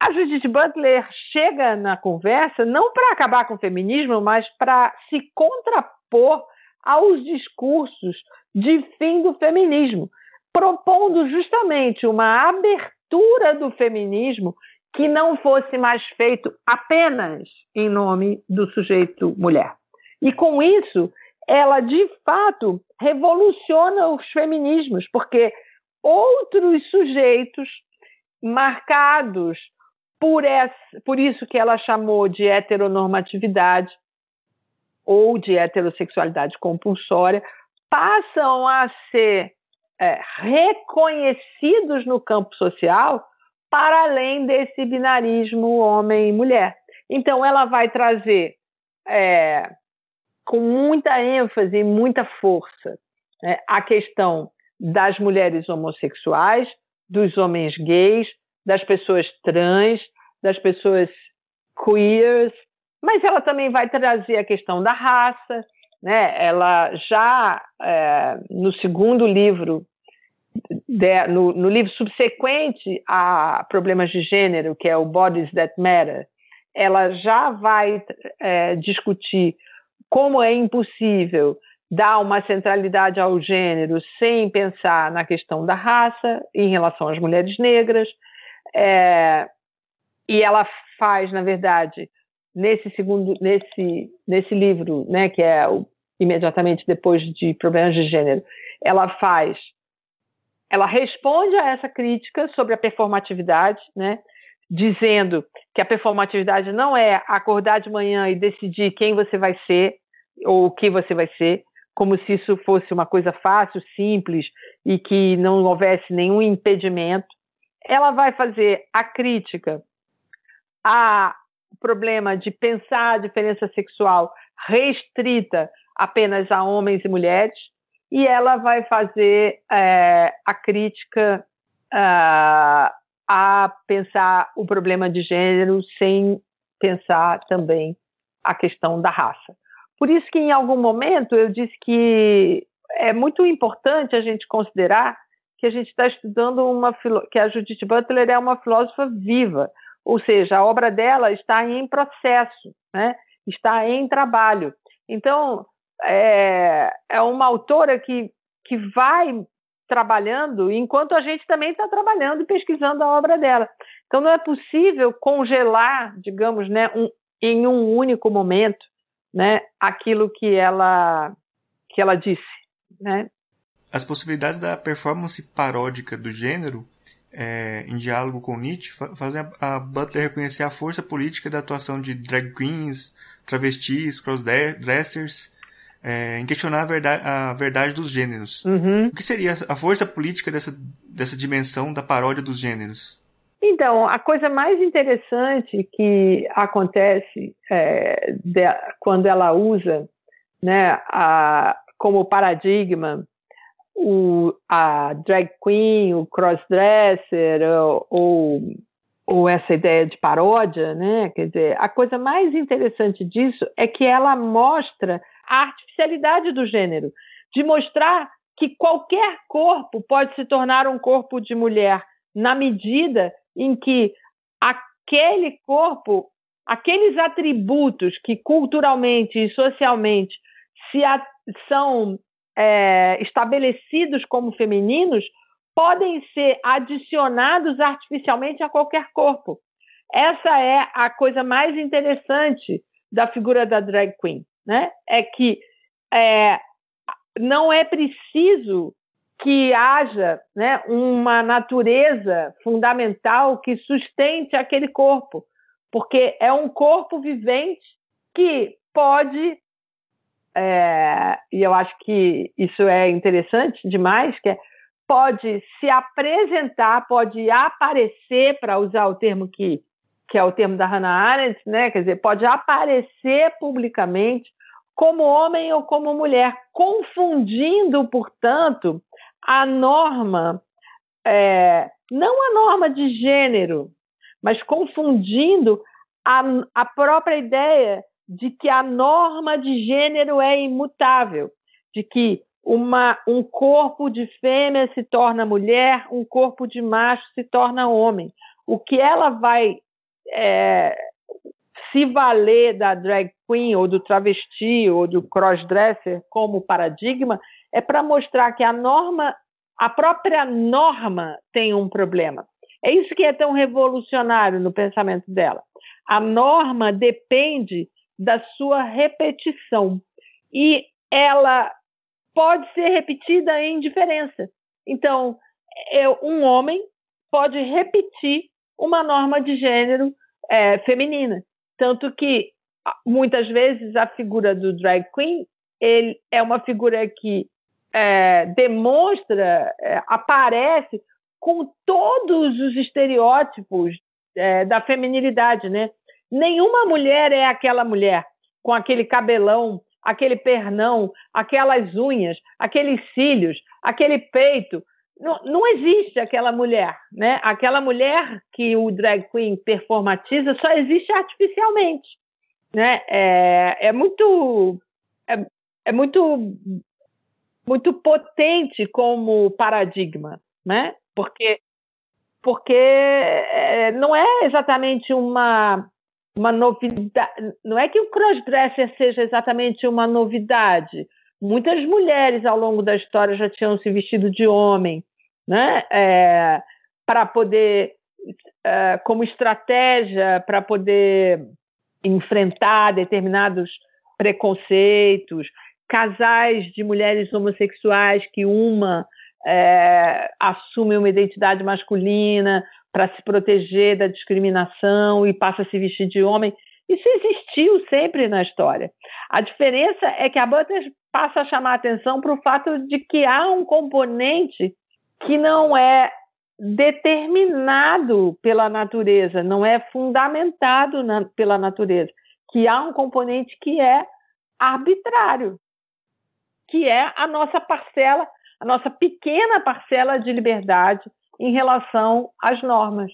a Judith Butler chega na conversa não para acabar com o feminismo, mas para se contrapor aos discursos de fim do feminismo, propondo justamente uma abertura do feminismo que não fosse mais feito apenas em nome do sujeito mulher. E com isso, ela de fato revoluciona os feminismos, porque outros sujeitos marcados por, essa, por isso que ela chamou de heteronormatividade ou de heterossexualidade compulsória, passam a ser é, reconhecidos no campo social para além desse binarismo homem mulher. Então, ela vai trazer é, com muita ênfase e muita força né, a questão das mulheres homossexuais, dos homens gays, das pessoas trans, das pessoas queers, mas ela também vai trazer a questão da raça. Né? Ela já é, no segundo livro, de, no, no, livro subsequente a Problemas de Gênero, que é o Bodies That Matter, ela já vai é, discutir como é impossível dar uma centralidade ao gênero sem pensar na questão da raça em relação às mulheres negras. É, e ela faz, na verdade, nesse segundo, nesse, nesse livro, né, que é o, imediatamente depois de Problemas de Gênero, ela faz, ela responde a essa crítica sobre a performatividade, né, dizendo que a performatividade não é acordar de manhã e decidir quem você vai ser ou o que você vai ser, como se isso fosse uma coisa fácil, simples e que não houvesse nenhum impedimento. Ela vai fazer a crítica ao problema de pensar a diferença sexual restrita apenas a homens e mulheres, e ela vai fazer é, a crítica uh, a pensar o problema de gênero sem pensar também a questão da raça. Por isso que em algum momento eu disse que é muito importante a gente considerar que a gente está estudando uma que a Judith Butler é uma filósofa viva, ou seja, a obra dela está em processo, né? está em trabalho. Então, é, é uma autora que, que vai trabalhando enquanto a gente também está trabalhando e pesquisando a obra dela. Então, não é possível congelar, digamos, né, um, em um único momento, né, aquilo que ela, que ela disse. Né? As possibilidades da performance paródica do gênero é, em diálogo com Nietzsche, fazem a, a, Butler reconhecer a força política da atuação de drag queens, travestis, crossdressers, é, em questionar a verdade, a verdade dos gêneros. Uhum. O que seria a força política dessa, dessa dimensão da paródia dos gêneros? Então, a coisa mais interessante que acontece é, de, quando ela usa né, a, como paradigma o, a drag queen, o crossdresser ou, ou, ou essa ideia de paródia, né? Quer dizer, a coisa mais interessante disso é que ela mostra a artificialidade do gênero, de mostrar que qualquer corpo pode se tornar um corpo de mulher na medida em que aquele corpo, aqueles atributos que culturalmente e socialmente se a, são é, estabelecidos como femininos podem ser adicionados artificialmente a qualquer corpo. Essa é a coisa mais interessante da figura da drag queen, né? É que é, não é preciso que haja né, uma natureza fundamental que sustente aquele corpo, porque é um corpo vivente que pode é, e eu acho que isso é interessante demais, que é, pode se apresentar, pode aparecer, para usar o termo que, que é o termo da Hannah Arendt, né? quer dizer, pode aparecer publicamente como homem ou como mulher, confundindo, portanto, a norma, é, não a norma de gênero, mas confundindo a, a própria ideia de que a norma de gênero é imutável, de que uma, um corpo de fêmea se torna mulher, um corpo de macho se torna homem. O que ela vai é, se valer da drag queen ou do travesti ou do crossdresser como paradigma é para mostrar que a norma, a própria norma tem um problema. É isso que é tão revolucionário no pensamento dela. A norma depende da sua repetição. E ela pode ser repetida em diferença. Então, um homem pode repetir uma norma de gênero é, feminina. Tanto que, muitas vezes, a figura do drag queen ele é uma figura que é, demonstra, é, aparece com todos os estereótipos é, da feminilidade, né? Nenhuma mulher é aquela mulher com aquele cabelão, aquele pernão, aquelas unhas, aqueles cílios, aquele peito. Não, não existe aquela mulher, né? Aquela mulher que o drag queen performatiza só existe artificialmente, né? É, é muito é, é muito muito potente como paradigma, né? Porque porque é, não é exatamente uma uma novidade. Não é que o crossdresser seja exatamente uma novidade. Muitas mulheres ao longo da história já tinham se vestido de homem, né? É, para poder, é, como estratégia, para poder enfrentar determinados preconceitos. Casais de mulheres homossexuais que uma é, assume uma identidade masculina, para se proteger da discriminação e passa a se vestir de homem. Isso existiu sempre na história. A diferença é que a Butler passa a chamar a atenção para o fato de que há um componente que não é determinado pela natureza, não é fundamentado na, pela natureza, que há um componente que é arbitrário, que é a nossa parcela, a nossa pequena parcela de liberdade em relação às normas.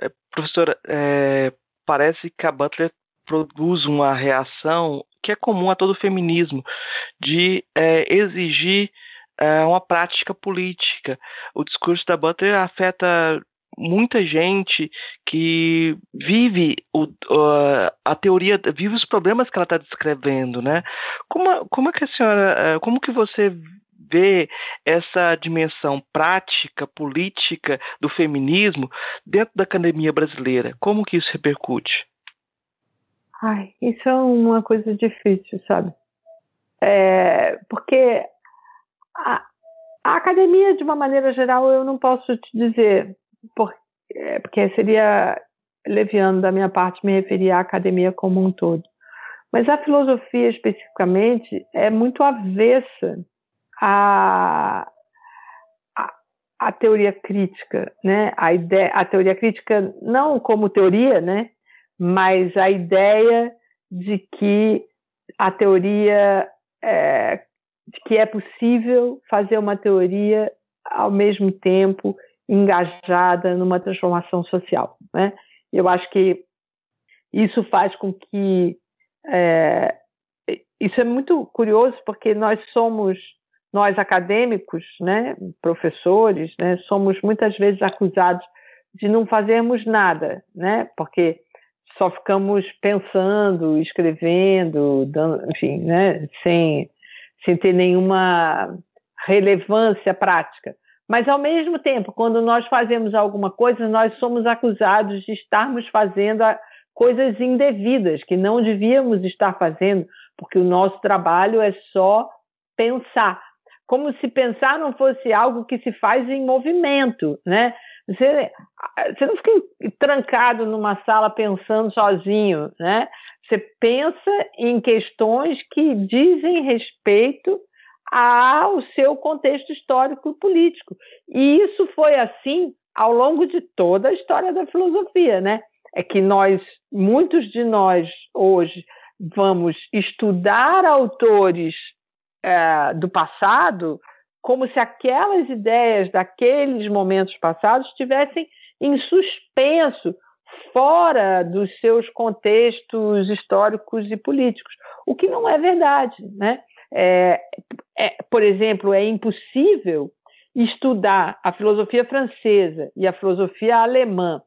É, professora, é, parece que a Butler produz uma reação que é comum a todo feminismo, de é, exigir é, uma prática política. O discurso da Butler afeta muita gente que vive o, a teoria, vive os problemas que ela está descrevendo, né? Como, como é que a senhora, uh, como que você vê essa dimensão prática, política do feminismo dentro da academia brasileira? Como que isso repercute? Ai, isso é uma coisa difícil, sabe? É, porque a, a, academia, de uma maneira geral, eu não posso te dizer, porque, é, porque seria leviano da minha parte me referir à academia como um todo. Mas a filosofia, especificamente, é muito avessa à, à, à teoria crítica, né? A, ideia, a teoria crítica não como teoria, né? Mas a ideia de que a teoria é, de que é possível fazer uma teoria ao mesmo tempo engajada numa transformação social. Né? Eu acho que isso faz com que é, isso é muito curioso porque nós somos nós acadêmicos, né, professores, né, somos muitas vezes acusados de não fazermos nada, né, porque só ficamos pensando, escrevendo, dando, enfim, né, sem, sem ter nenhuma relevância prática. Mas, ao mesmo tempo, quando nós fazemos alguma coisa, nós somos acusados de estarmos fazendo coisas indevidas, que não devíamos estar fazendo, porque o nosso trabalho é só pensar. Como se pensar não fosse algo que se faz em movimento, né? Você, você não fica trancado numa sala pensando sozinho, né? Você pensa em questões que dizem respeito ao seu contexto histórico e político. E isso foi assim ao longo de toda a história da filosofia, né? É que nós, muitos de nós hoje, vamos estudar autores é, do passado como se aquelas ideias daqueles momentos passados estivessem em suspenso, fora dos seus contextos históricos e políticos, o que não é verdade. Né? É, é, por exemplo, é impossível estudar a filosofia francesa e a filosofia alemã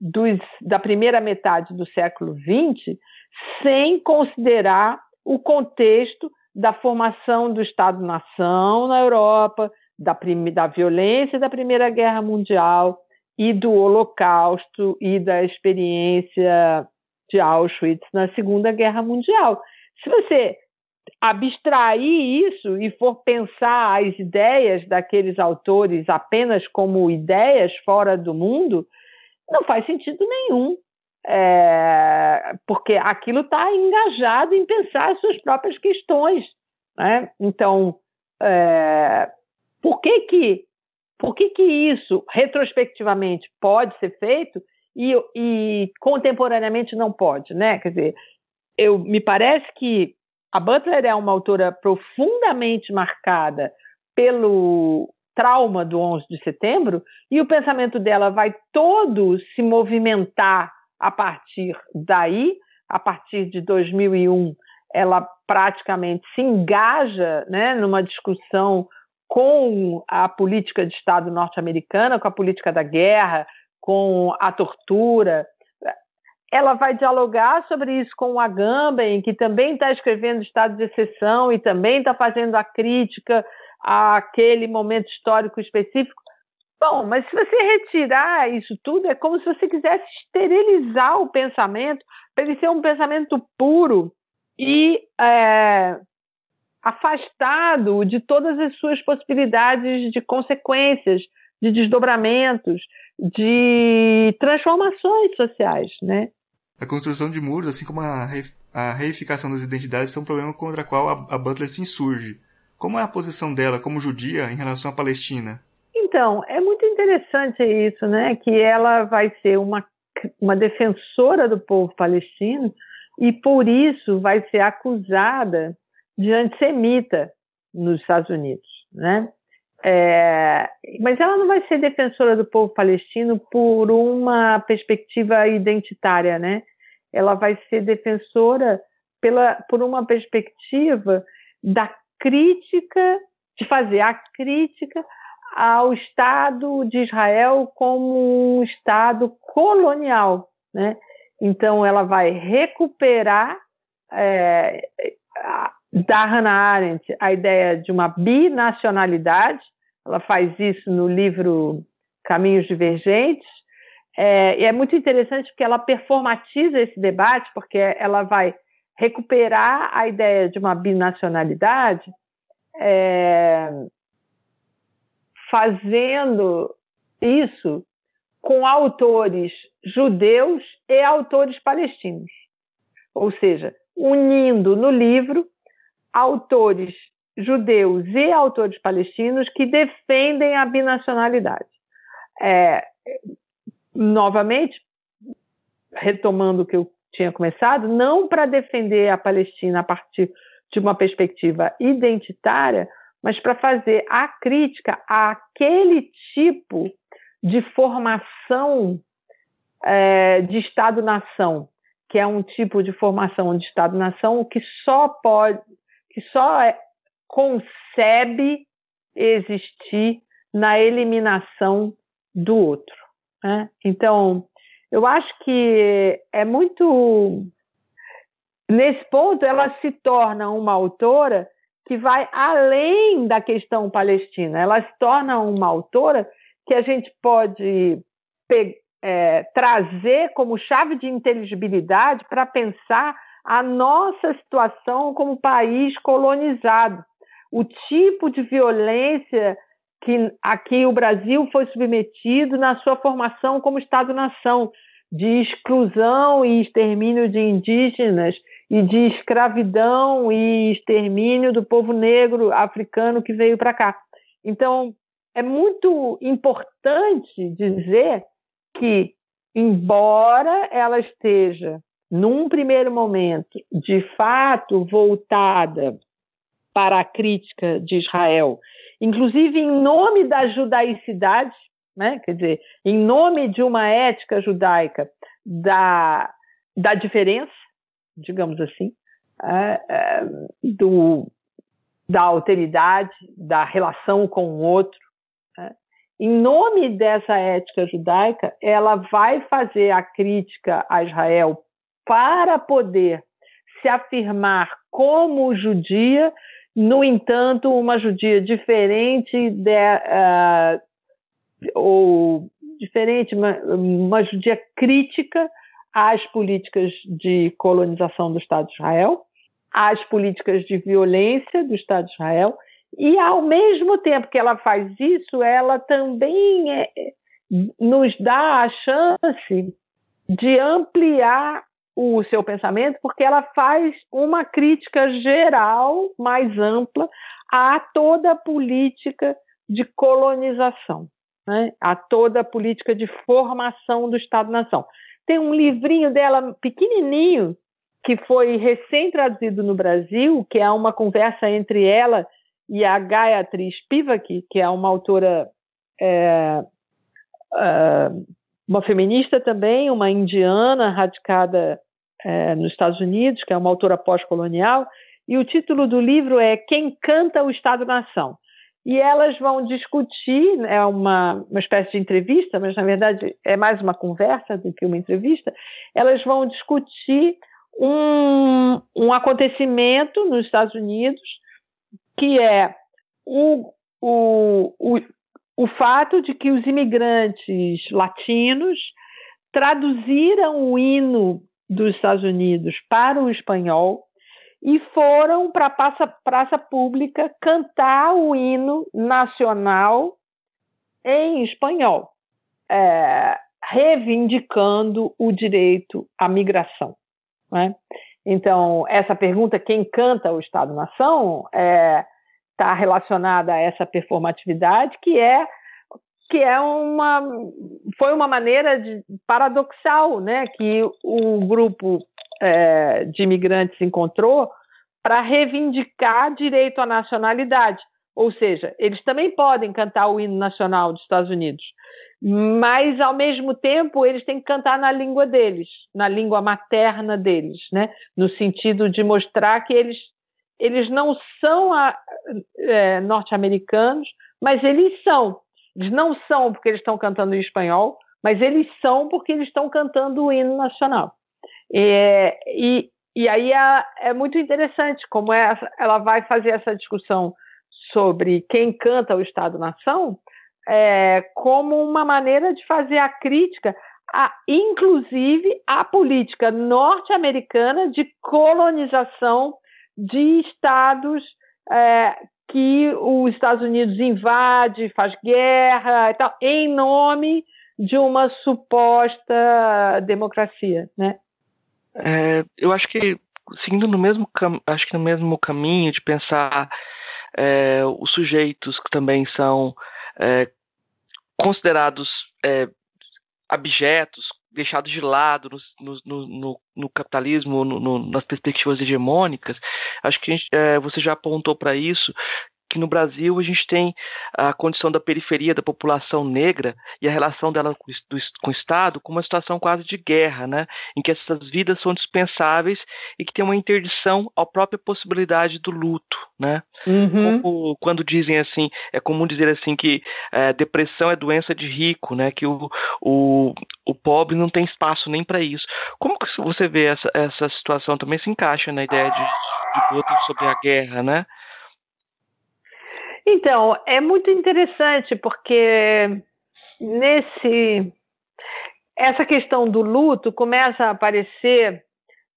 dos, da primeira metade do século XX sem considerar o contexto da formação do Estado-nação na Europa, da, da violência da Primeira Guerra Mundial e do Holocausto e da experiência de Auschwitz na Segunda Guerra Mundial. Se você abstrair isso e for pensar as ideias daqueles autores apenas como ideias fora do mundo, não faz sentido nenhum é, porque aquilo está engajado em pensar as suas próprias questões. Né? Então, é, por que que, por que que isso, retrospectivamente, pode ser feito e, e contemporaneamente não pode? Né? Quer dizer, eu, me parece que a Butler é uma autora profundamente marcada pelo trauma do 11 de setembro e o pensamento dela vai todo se movimentar a partir daí, a partir de 2001, ela praticamente se engaja né, numa discussão com a política de Estado norte-americana, com a política da guerra, com a tortura. Ela vai dialogar sobre isso com o Agamben, que também está escrevendo Estado de Exceção e também está fazendo a crítica àquele momento histórico específico. Bom, mas se você retirar isso tudo, é como se você quisesse esterilizar o pensamento para ele ser um pensamento puro e é, afastado de todas as suas possibilidades de consequências, de desdobramentos, de transformações sociais, né? A construção de muros, assim como a, a reificação das identidades, são um problema contra o qual a, a Butler se insurge. Como é a posição dela como judia em relação à Palestina? Então, é muito interessante isso, né? Que ela vai ser uma, uma defensora do povo palestino e por isso vai ser acusada de antissemita nos Estados Unidos, né? É, mas ela não vai ser defensora do povo palestino por uma perspectiva identitária, né? Ela vai ser defensora pela, por uma perspectiva da crítica, de fazer a crítica ao Estado de Israel como um Estado colonial. Né? Então, ela vai recuperar é, da Hannah Arendt a ideia de uma binacionalidade. Ela faz isso no livro Caminhos Divergentes. É, e é muito interessante porque ela performatiza esse debate, porque ela vai recuperar a ideia de uma binacionalidade é, fazendo isso com autores judeus e autores palestinos. Ou seja, unindo no livro autores judeus e autores palestinos que defendem a binacionalidade. É, novamente, retomando o que eu tinha começado, não para defender a Palestina a partir de uma perspectiva identitária, mas para fazer a crítica àquele tipo de formação é, de Estado-nação, que é um tipo de formação de Estado-nação que só pode, que só é, concebe existir na eliminação do outro. Né? Então, eu acho que é muito. Nesse ponto, ela se torna uma autora que vai além da questão palestina. Ela se torna uma autora que a gente pode é, trazer como chave de inteligibilidade para pensar a nossa situação como país colonizado, o tipo de violência que aqui o Brasil foi submetido na sua formação como Estado-nação, de exclusão e extermínio de indígenas e de escravidão e extermínio do povo negro africano que veio para cá. Então, é muito importante dizer que, embora ela esteja, num primeiro momento, de fato voltada para a crítica de Israel, inclusive em nome da judaicidade, né? quer dizer, em nome de uma ética judaica da, da diferença, digamos assim, é, é, do, da alteridade, da relação com o outro. É. Em nome dessa ética judaica, ela vai fazer a crítica a Israel para poder se afirmar como judia, no entanto, uma judia diferente de, uh, ou diferente, uma, uma judia crítica às políticas de colonização do Estado de Israel, às políticas de violência do Estado de Israel, e ao mesmo tempo que ela faz isso, ela também é, nos dá a chance de ampliar o seu pensamento, porque ela faz uma crítica geral, mais ampla, a toda a política de colonização, né? a toda a política de formação do Estado-nação. Tem um livrinho dela pequenininho que foi recém-traduzido no Brasil, que é uma conversa entre ela e a Gayatri Spivak, que é uma autora, é, é, uma feminista também, uma indiana radicada é, nos Estados Unidos, que é uma autora pós-colonial, e o título do livro é Quem Canta o Estado-Nação. E elas vão discutir, é uma, uma espécie de entrevista, mas na verdade é mais uma conversa do que uma entrevista. Elas vão discutir um, um acontecimento nos Estados Unidos que é o, o, o, o fato de que os imigrantes latinos traduziram o hino dos Estados Unidos para o espanhol e foram para a praça, praça pública cantar o hino nacional em espanhol, é, reivindicando o direito à migração. Né? Então, essa pergunta, quem canta o Estado-nação, está é, tá relacionada a essa performatividade, que é que é uma foi uma maneira de, paradoxal, né, que o grupo é, de imigrantes encontrou para reivindicar direito à nacionalidade. Ou seja, eles também podem cantar o hino nacional dos Estados Unidos, mas ao mesmo tempo eles têm que cantar na língua deles, na língua materna deles, né? no sentido de mostrar que eles, eles não são é, norte-americanos, mas eles são. Eles não são porque eles estão cantando em espanhol, mas eles são porque eles estão cantando o hino nacional. É, e, e aí é, é, muito interessante como é, ela vai fazer essa discussão sobre quem canta o Estado-nação é, como uma maneira de fazer a crítica, a, inclusive a política norte-americana de colonização de estados é, que os Estados Unidos invade, faz guerra e tal, em nome de uma suposta democracia, né? É, eu acho que seguindo no mesmo acho que no mesmo caminho de pensar é, os sujeitos que também são é, considerados é, abjetos, deixados de lado no, no, no, no capitalismo, nas perspectivas hegemônicas. Acho que gente, é, você já apontou para isso, que no Brasil a gente tem a condição da periferia da população negra e a relação dela com, do, com o Estado como uma situação quase de guerra, né? em que essas vidas são dispensáveis e que tem uma interdição à própria possibilidade do luto. Né? Uhum. Como, quando dizem assim, é comum dizer assim que é, depressão é doença de rico, né? que o, o, o pobre não tem espaço nem para isso. Como que você vê essa, essa situação também se encaixa na ideia de, de sobre a guerra, né? Então, é muito interessante porque nesse essa questão do luto começa a aparecer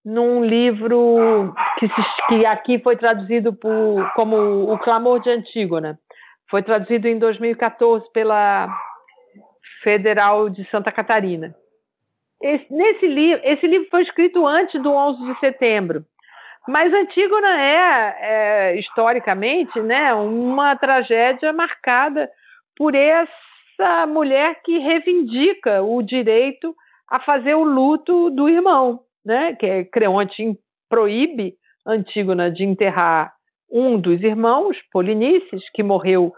num livro que, se, que aqui foi traduzido por, como O Clamor de Antígona. Foi traduzido em 2014 pela Federal de Santa Catarina. Esse, nesse esse livro foi escrito antes do 11 de setembro. Mas Antígona é, é, historicamente, né, uma tragédia marcada por essa mulher que reivindica o direito a fazer o luto do irmão, né, que é Creonte proíbe Antígona de enterrar um dos irmãos, Polinices, que morreu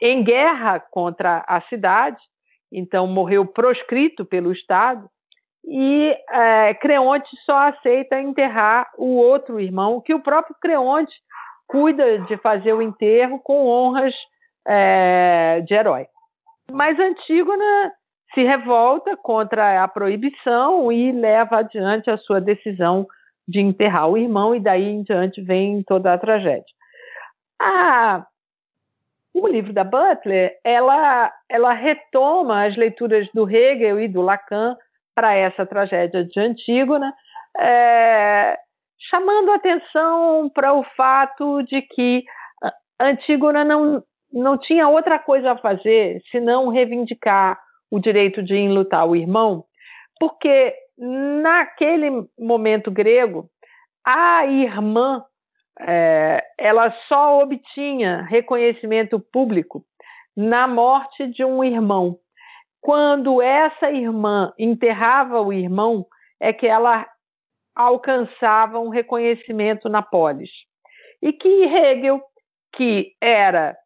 em guerra contra a cidade, então morreu proscrito pelo Estado e é, Creonte só aceita enterrar o outro irmão, que o próprio Creonte cuida de fazer o enterro com honras é, de herói. Mas Antígona se revolta contra a proibição e leva adiante a sua decisão de enterrar o irmão, e daí em diante vem toda a tragédia. Ah, o livro da Butler, ela, ela retoma as leituras do Hegel e do Lacan para essa tragédia de Antígona, é, chamando atenção para o fato de que Antígona não, não tinha outra coisa a fazer senão reivindicar o direito de enlutar o irmão, porque naquele momento grego, a irmã é, ela só obtinha reconhecimento público na morte de um irmão quando essa irmã enterrava o irmão, é que ela alcançava um reconhecimento na polis. E que Hegel, que era,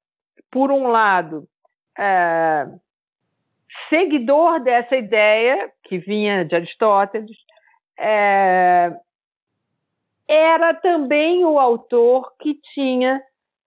por um lado, é, seguidor dessa ideia, que vinha de Aristóteles, é, era também o autor que tinha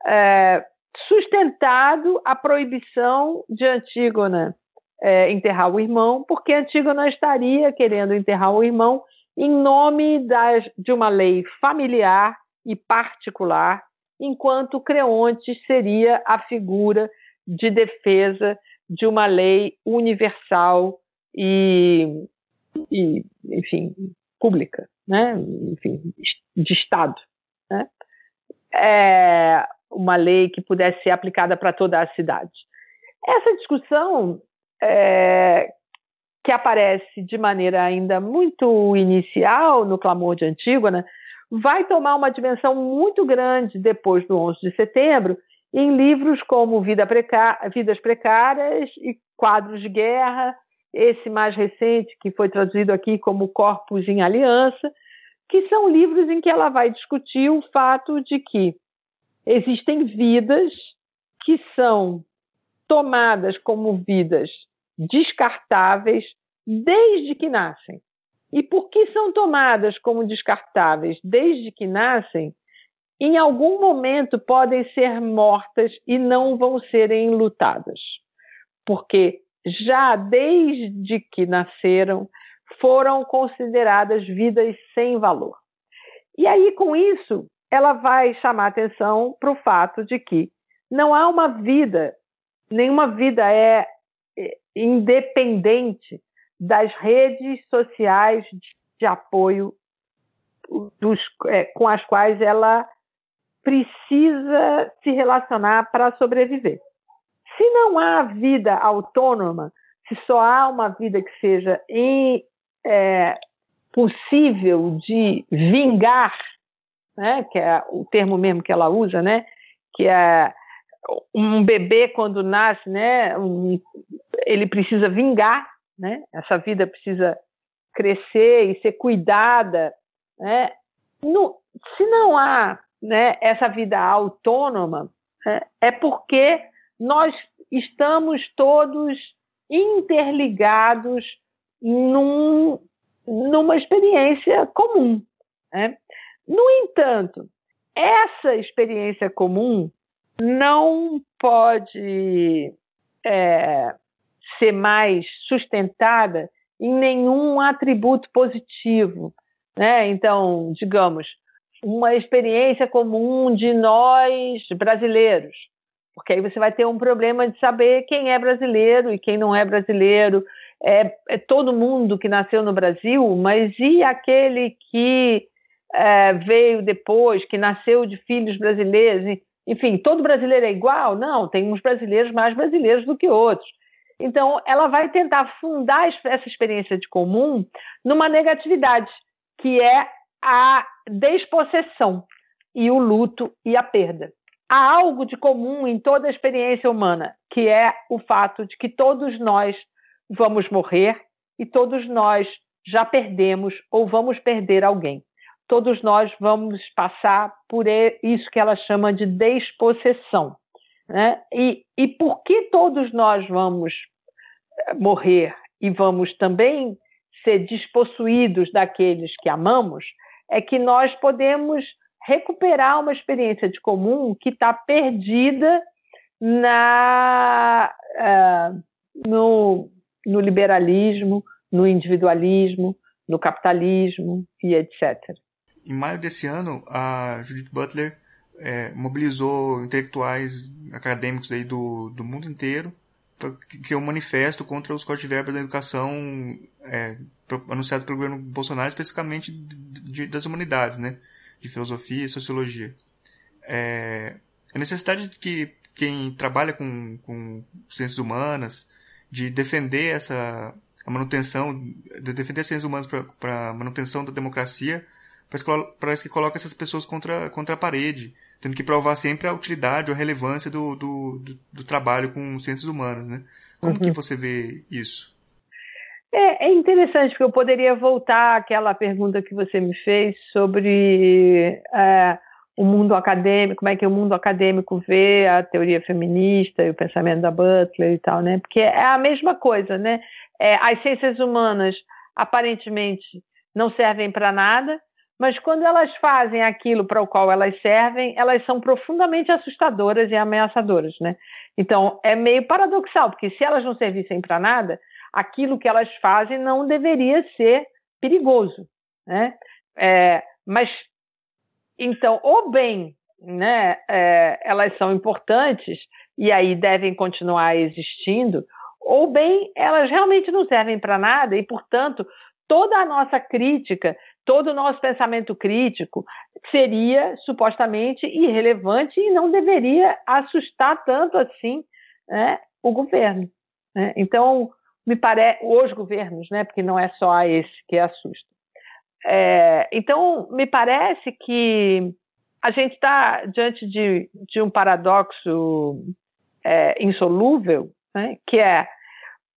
é, sustentado a proibição de Antígona é, enterrar o irmão, porque Antígona estaria querendo enterrar o irmão em nome das, de uma lei familiar e particular, enquanto Creonte seria a figura de defesa de uma lei universal e, e enfim, pública, né? enfim, de Estado. Né? É uma lei que pudesse ser aplicada para toda a cidade. Essa discussão é, que aparece de maneira ainda muito inicial no clamor de Antígona, vai tomar uma dimensão muito grande depois do 11 de setembro, em livros como Vida Vidas Precárias e Quadros de Guerra, esse mais recente, que foi traduzido aqui como Corpos em Aliança, que são livros em que ela vai discutir o fato de que existem vidas que são tomadas como vidas descartáveis desde que nascem. E por que são tomadas como descartáveis desde que nascem? Em algum momento podem ser mortas e não vão serem enlutadas. porque já desde que nasceram foram consideradas vidas sem valor. E aí, com isso, ela vai chamar atenção para o fato de que não há uma vida, nenhuma vida é independente das redes sociais de apoio dos, é, com as quais ela precisa se relacionar para sobreviver. Se não há vida autônoma, se só há uma vida que seja em, é, possível de vingar, né, que é o termo mesmo que ela usa, né, que é um bebê quando nasce, né, um, ele precisa vingar, né, essa vida precisa crescer e ser cuidada, né, no, se não há né, essa vida autônoma, é, é porque nós estamos todos interligados num, numa experiência comum. Né? No entanto, essa experiência comum não pode é, ser mais sustentada em nenhum atributo positivo. Né? Então, digamos, uma experiência comum de nós brasileiros, porque aí você vai ter um problema de saber quem é brasileiro e quem não é brasileiro. É, é todo mundo que nasceu no Brasil, mas e aquele que é, veio depois, que nasceu de filhos brasileiros? Enfim, todo brasileiro é igual? Não, tem uns brasileiros mais brasileiros do que outros. Então, ela vai tentar fundar essa experiência de comum numa negatividade, que é a despossessão e o luto e a perda. Há algo de comum em toda a experiência humana, que é o fato de que todos nós vamos morrer e todos nós já perdemos ou vamos perder alguém. Todos nós vamos passar por isso que ela chama de despossessão. Né? E, e por que todos nós vamos eh, morrer e vamos também ser despossuídos daqueles que amamos? é que nós podemos recuperar uma experiência de comum que está perdida na, uh, no, no liberalismo, no individualismo, no capitalismo e etc. Em maio desse ano, a Judith Butler é, mobilizou intelectuais acadêmicos aí do, do mundo inteiro criar um manifesto contra os cortes de verba da educação é, anunciado pelo governo Bolsonaro, especificamente de, de, das humanidades, né? De filosofia e sociologia. É, a necessidade de que quem trabalha com, com ciências humanas, de defender essa a manutenção, de defender as ciências humanas para a manutenção da democracia, parece que coloca essas pessoas contra, contra a parede, tendo que provar sempre a utilidade ou a relevância do, do, do, do trabalho com ciências humanas, né? Como uhum. que você vê isso? É, é, interessante, porque eu poderia voltar àquela pergunta que você me fez sobre é, o mundo acadêmico, como é que o mundo acadêmico vê a teoria feminista e o pensamento da Butler e tal, né? Porque é a mesma coisa, né? É, as ciências humanas aparentemente não servem para nada, mas quando elas fazem aquilo para o qual elas servem, elas são profundamente assustadoras e ameaçadoras, né? Então é meio paradoxal, porque se elas não servissem para nada, aquilo que elas fazem não deveria ser perigoso, né? É, mas então, ou bem, né, é, elas são importantes e aí devem continuar existindo, ou bem elas realmente não servem para nada e, portanto, toda a nossa crítica, todo o nosso pensamento crítico seria supostamente irrelevante e não deveria assustar tanto assim né, o governo. Né? Então, me parece, os governos, né, porque não é só esse que assusta. É, então, me parece que a gente está diante de, de, um paradoxo é, insolúvel, né, que é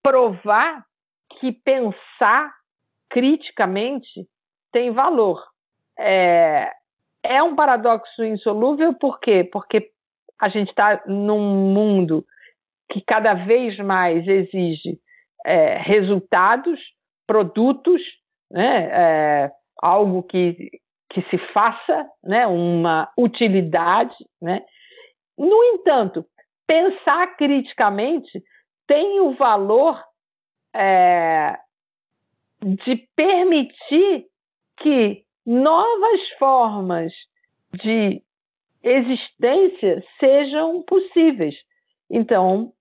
provar que pensar criticamente tem valor. É, é um paradoxo insolúvel, por quê? Porque a gente está num mundo que cada vez mais exige é, resultados, produtos, né, é, algo que, que se faça, né, uma utilidade. Né? No entanto, pensar criticamente tem o valor é, de permitir que novas formas de existência sejam possíveis. Então,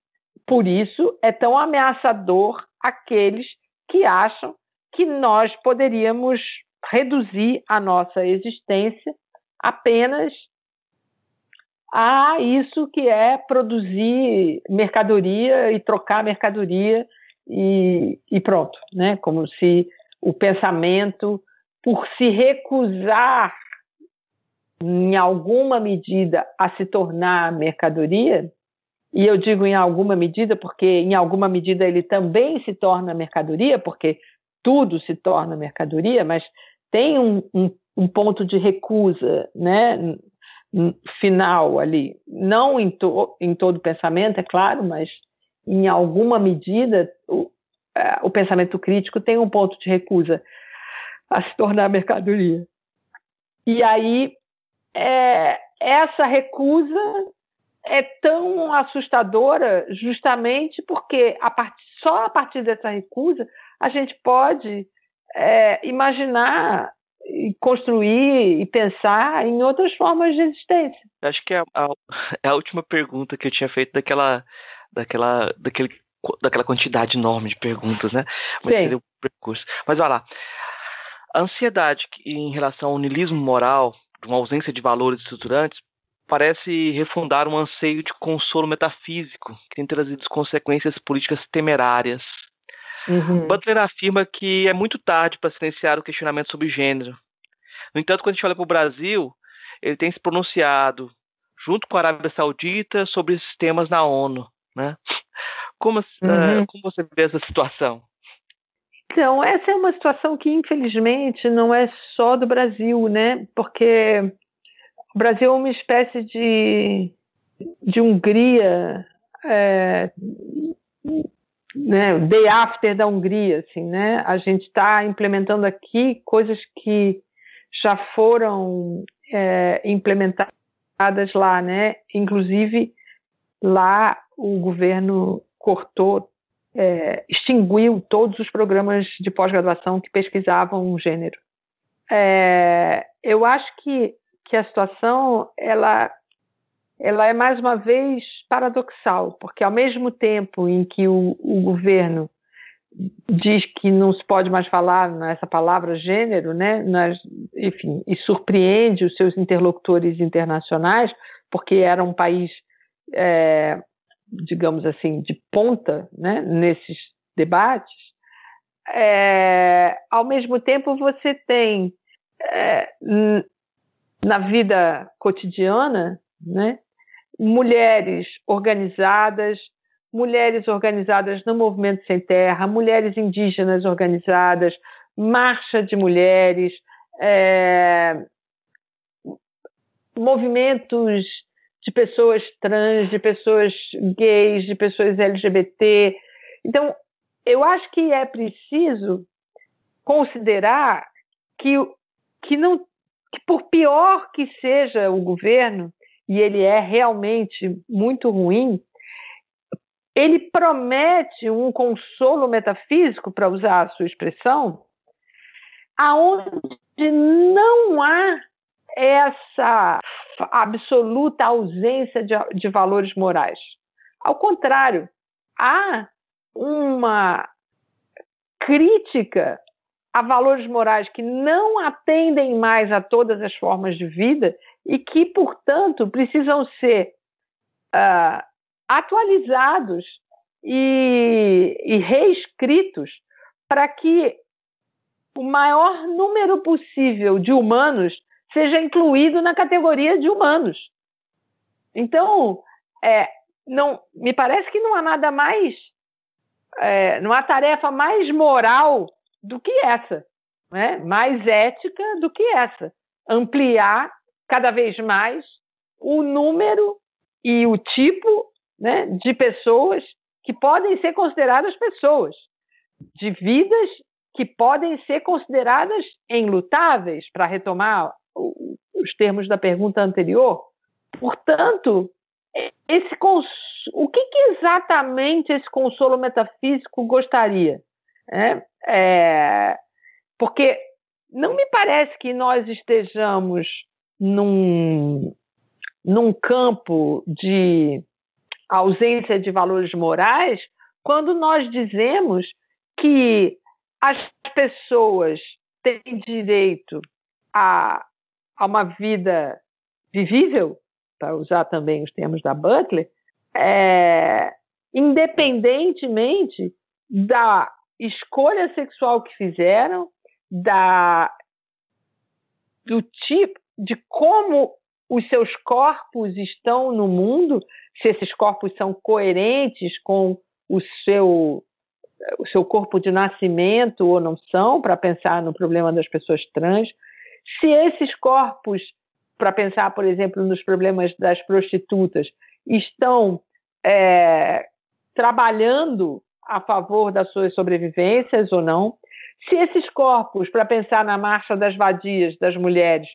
por isso é tão ameaçador aqueles que acham que nós poderíamos reduzir a nossa existência apenas a isso que é produzir mercadoria e trocar mercadoria e, e pronto, né? Como se o pensamento, por se recusar em alguma medida a se tornar mercadoria, e eu digo em alguma medida porque em alguma medida ele também se torna mercadoria, porque tudo se torna mercadoria, mas tem um, um, um ponto de recusa, né? final ali, não em, to, em todo pensamento, é claro, mas em alguma medida o, é, o pensamento crítico tem um ponto de recusa a se tornar mercadoria. E aí é, essa recusa é tão assustadora justamente porque a part, só a partir dessa recusa a gente pode é, imaginar e construir e pensar em outras formas de existência. Acho que é a, é a última pergunta que eu tinha feito daquela, daquela, daquele, daquela quantidade enorme de perguntas, né? Mas Sim. o percurso. Mas olha lá, a ansiedade em relação ao niilismo moral, uma ausência de valores estruturantes, parece refundar um anseio de consolo metafísico que tem trazido consequências políticas temerárias Uhum. Butler afirma que é muito tarde para silenciar o questionamento sobre gênero. No entanto, quando a gente olha para o Brasil, ele tem se pronunciado, junto com a Arábia Saudita, sobre esses temas na ONU. Né? Como, uhum. uh, como você vê essa situação? Então, essa é uma situação que, infelizmente, não é só do Brasil, né? Porque o Brasil é uma espécie de, de Hungria é, né, day after da Hungria, assim, né? A gente está implementando aqui coisas que já foram é, implementadas lá, né? Inclusive lá o governo cortou, é, extinguiu todos os programas de pós-graduação que pesquisavam o gênero. É, eu acho que, que a situação ela ela é mais uma vez paradoxal, porque ao mesmo tempo em que o, o governo diz que não se pode mais falar nessa palavra gênero, né, nas, enfim, e surpreende os seus interlocutores internacionais, porque era um país, é, digamos assim, de ponta né, nesses debates, é, ao mesmo tempo você tem é, na vida cotidiana né, mulheres organizadas, mulheres organizadas no Movimento Sem Terra, mulheres indígenas organizadas, marcha de mulheres, é, movimentos de pessoas trans, de pessoas gays, de pessoas LGBT. Então, eu acho que é preciso considerar que, que, não, que por pior que seja o governo, e ele é realmente muito ruim, ele promete um consolo metafísico, para usar a sua expressão, aonde não há essa absoluta ausência de, de valores morais. Ao contrário, há uma crítica a valores morais que não atendem mais a todas as formas de vida e que, portanto, precisam ser uh, atualizados e, e reescritos para que o maior número possível de humanos seja incluído na categoria de humanos. Então, é, não, me parece que não há nada mais, é, não há tarefa mais moral do que essa, né? mais ética do que essa. Ampliar cada vez mais o número e o tipo né, de pessoas que podem ser consideradas pessoas, de vidas que podem ser consideradas enlutáveis, para retomar os termos da pergunta anterior. Portanto, esse o que, que exatamente esse consolo metafísico gostaria? É, é, porque não me parece que nós estejamos num, num campo de ausência de valores morais quando nós dizemos que as pessoas têm direito a, a uma vida vivível, para usar também os termos da Butler, é, independentemente da escolha sexual que fizeram, da do tipo de como os seus corpos estão no mundo, se esses corpos são coerentes com o seu o seu corpo de nascimento ou não são, para pensar no problema das pessoas trans, se esses corpos, para pensar, por exemplo, nos problemas das prostitutas, estão é, trabalhando a favor das suas sobrevivências ou não, se esses corpos, para pensar na marcha das vadias das mulheres,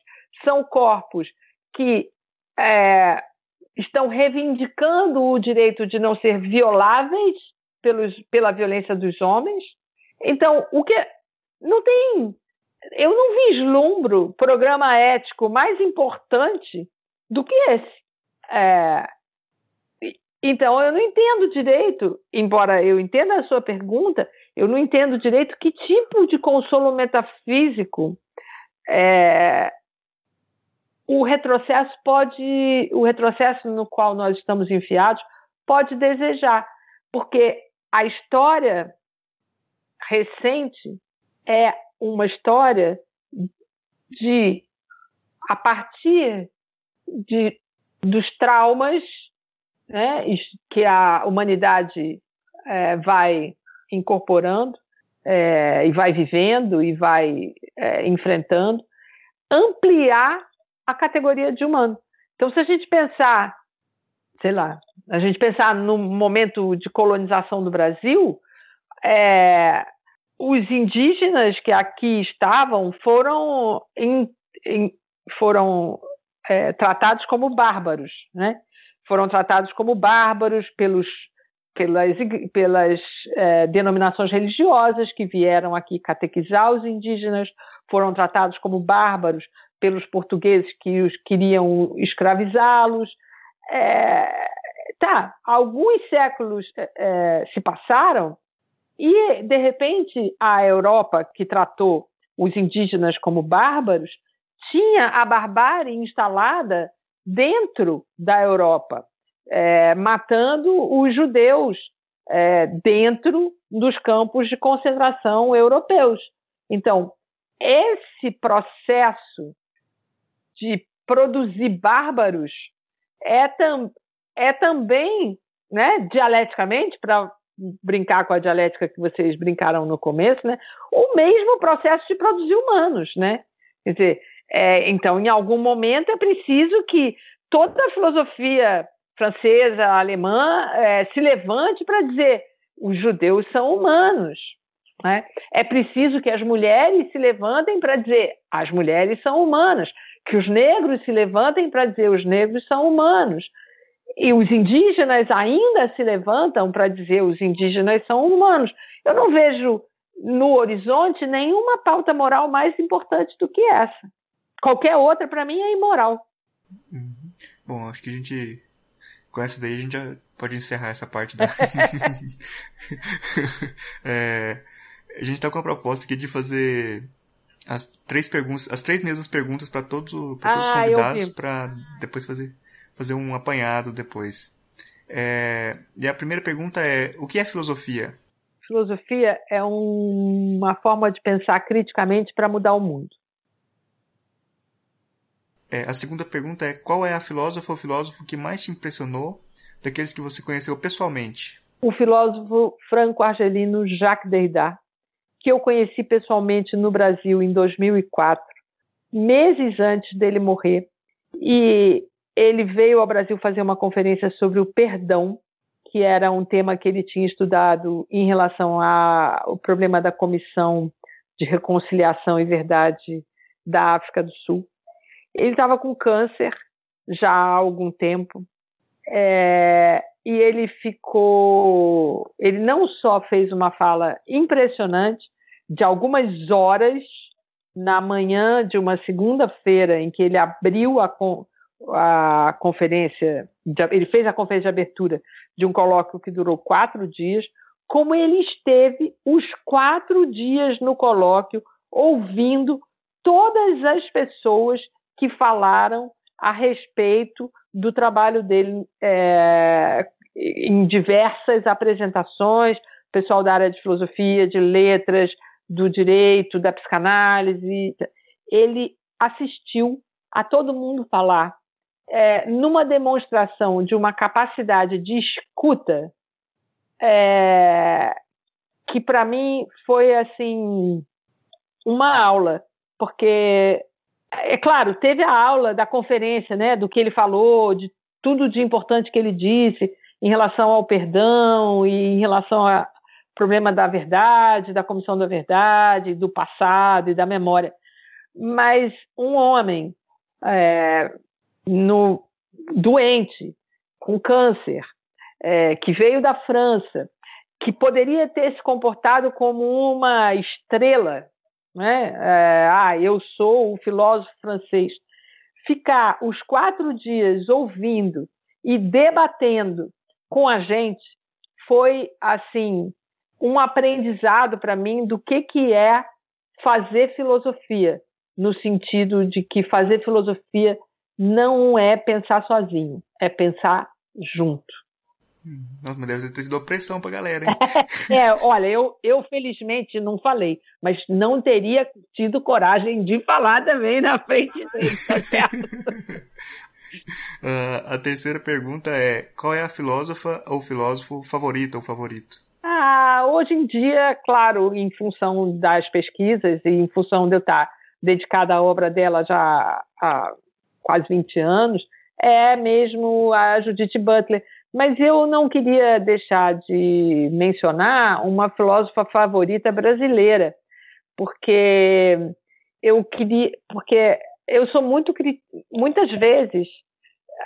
são corpos que é, estão reivindicando o direito de não ser violáveis pelos, pela violência dos homens. Então, o que não tem, eu não vislumbro programa ético mais importante do que esse. É, então, eu não entendo direito, embora eu entenda a sua pergunta, eu não entendo direito que tipo de consolo metafísico é, o retrocesso pode, o retrocesso no qual nós estamos enfiados pode desejar, porque a história recente é uma história de a partir de, dos traumas né, que a humanidade é, vai incorporando é, e vai vivendo e vai é, enfrentando, ampliar a categoria de humano. Então, se a gente pensar, sei lá, a gente pensar no momento de colonização do Brasil, é, os indígenas que aqui estavam foram, em, em, foram é, tratados como bárbaros, né? Foram tratados como bárbaros pelos, pelas, pelas é, denominações religiosas que vieram aqui catequizar os indígenas, foram tratados como bárbaros pelos portugueses que os queriam escravizá-los. É, tá, alguns séculos é, é, se passaram e, de repente, a Europa, que tratou os indígenas como bárbaros, tinha a barbárie instalada dentro da Europa, é, matando os judeus é, dentro dos campos de concentração europeus. Então, esse processo de produzir bárbaros é, tam, é também, né, dialeticamente, para brincar com a dialética que vocês brincaram no começo, né, o mesmo processo de produzir humanos, né? Quer dizer, é, então, em algum momento é preciso que toda a filosofia francesa, alemã, é, se levante para dizer os judeus são humanos. Né? É preciso que as mulheres se levantem para dizer as mulheres são humanas que os negros se levantem para dizer os negros são humanos. E os indígenas ainda se levantam para dizer os indígenas são humanos. Eu não vejo no horizonte nenhuma pauta moral mais importante do que essa. Qualquer outra, para mim, é imoral. Uhum. Bom, acho que a gente. Com essa daí a gente já pode encerrar essa parte da. é, a gente está com a proposta aqui de fazer as três perguntas, as três mesmas perguntas para todos, pra todos ah, os convidados para depois fazer fazer um apanhado depois. É, e a primeira pergunta é: o que é filosofia? Filosofia é um, uma forma de pensar criticamente para mudar o mundo. É, a segunda pergunta é: qual é a filósofa ou filósofo que mais te impressionou daqueles que você conheceu pessoalmente? O filósofo franco-argelino Jacques Derrida, que eu conheci pessoalmente no Brasil em 2004, meses antes dele morrer. E ele veio ao Brasil fazer uma conferência sobre o perdão, que era um tema que ele tinha estudado em relação ao problema da Comissão de Reconciliação e Verdade da África do Sul. Ele estava com câncer já há algum tempo. É, e ele ficou. Ele não só fez uma fala impressionante, de algumas horas, na manhã de uma segunda-feira, em que ele abriu a, a conferência, ele fez a conferência de abertura de um colóquio que durou quatro dias, como ele esteve os quatro dias no colóquio ouvindo todas as pessoas que falaram a respeito do trabalho dele é, em diversas apresentações, pessoal da área de filosofia, de letras, do direito, da psicanálise. Ele assistiu a todo mundo falar é, numa demonstração de uma capacidade de escuta é, que para mim foi assim uma aula, porque é claro teve a aula da conferência, né, do que ele falou, de tudo de importante que ele disse em relação ao perdão e em relação ao problema da verdade, da comissão da verdade, do passado e da memória. Mas um homem é, no, doente, com câncer, é, que veio da França, que poderia ter se comportado como uma estrela, né? É, ah, eu sou o filósofo francês. Ficar os quatro dias ouvindo e debatendo com a gente foi assim um aprendizado para mim do que que é fazer filosofia, no sentido de que fazer filosofia não é pensar sozinho, é pensar junto. Nossa, mas deve ter sido opressão pra galera, hein? é, olha, eu, eu felizmente não falei, mas não teria tido coragem de falar também na frente dele, tá certo? uh, a terceira pergunta é: qual é a filósofa ou filósofo favorito ou favorito? Ah, hoje em dia, claro, em função das pesquisas e em função de eu estar dedicada à obra dela já há quase 20 anos, é mesmo a Judith Butler. Mas eu não queria deixar de mencionar uma filósofa favorita brasileira, porque eu queria, porque eu sou muito muitas vezes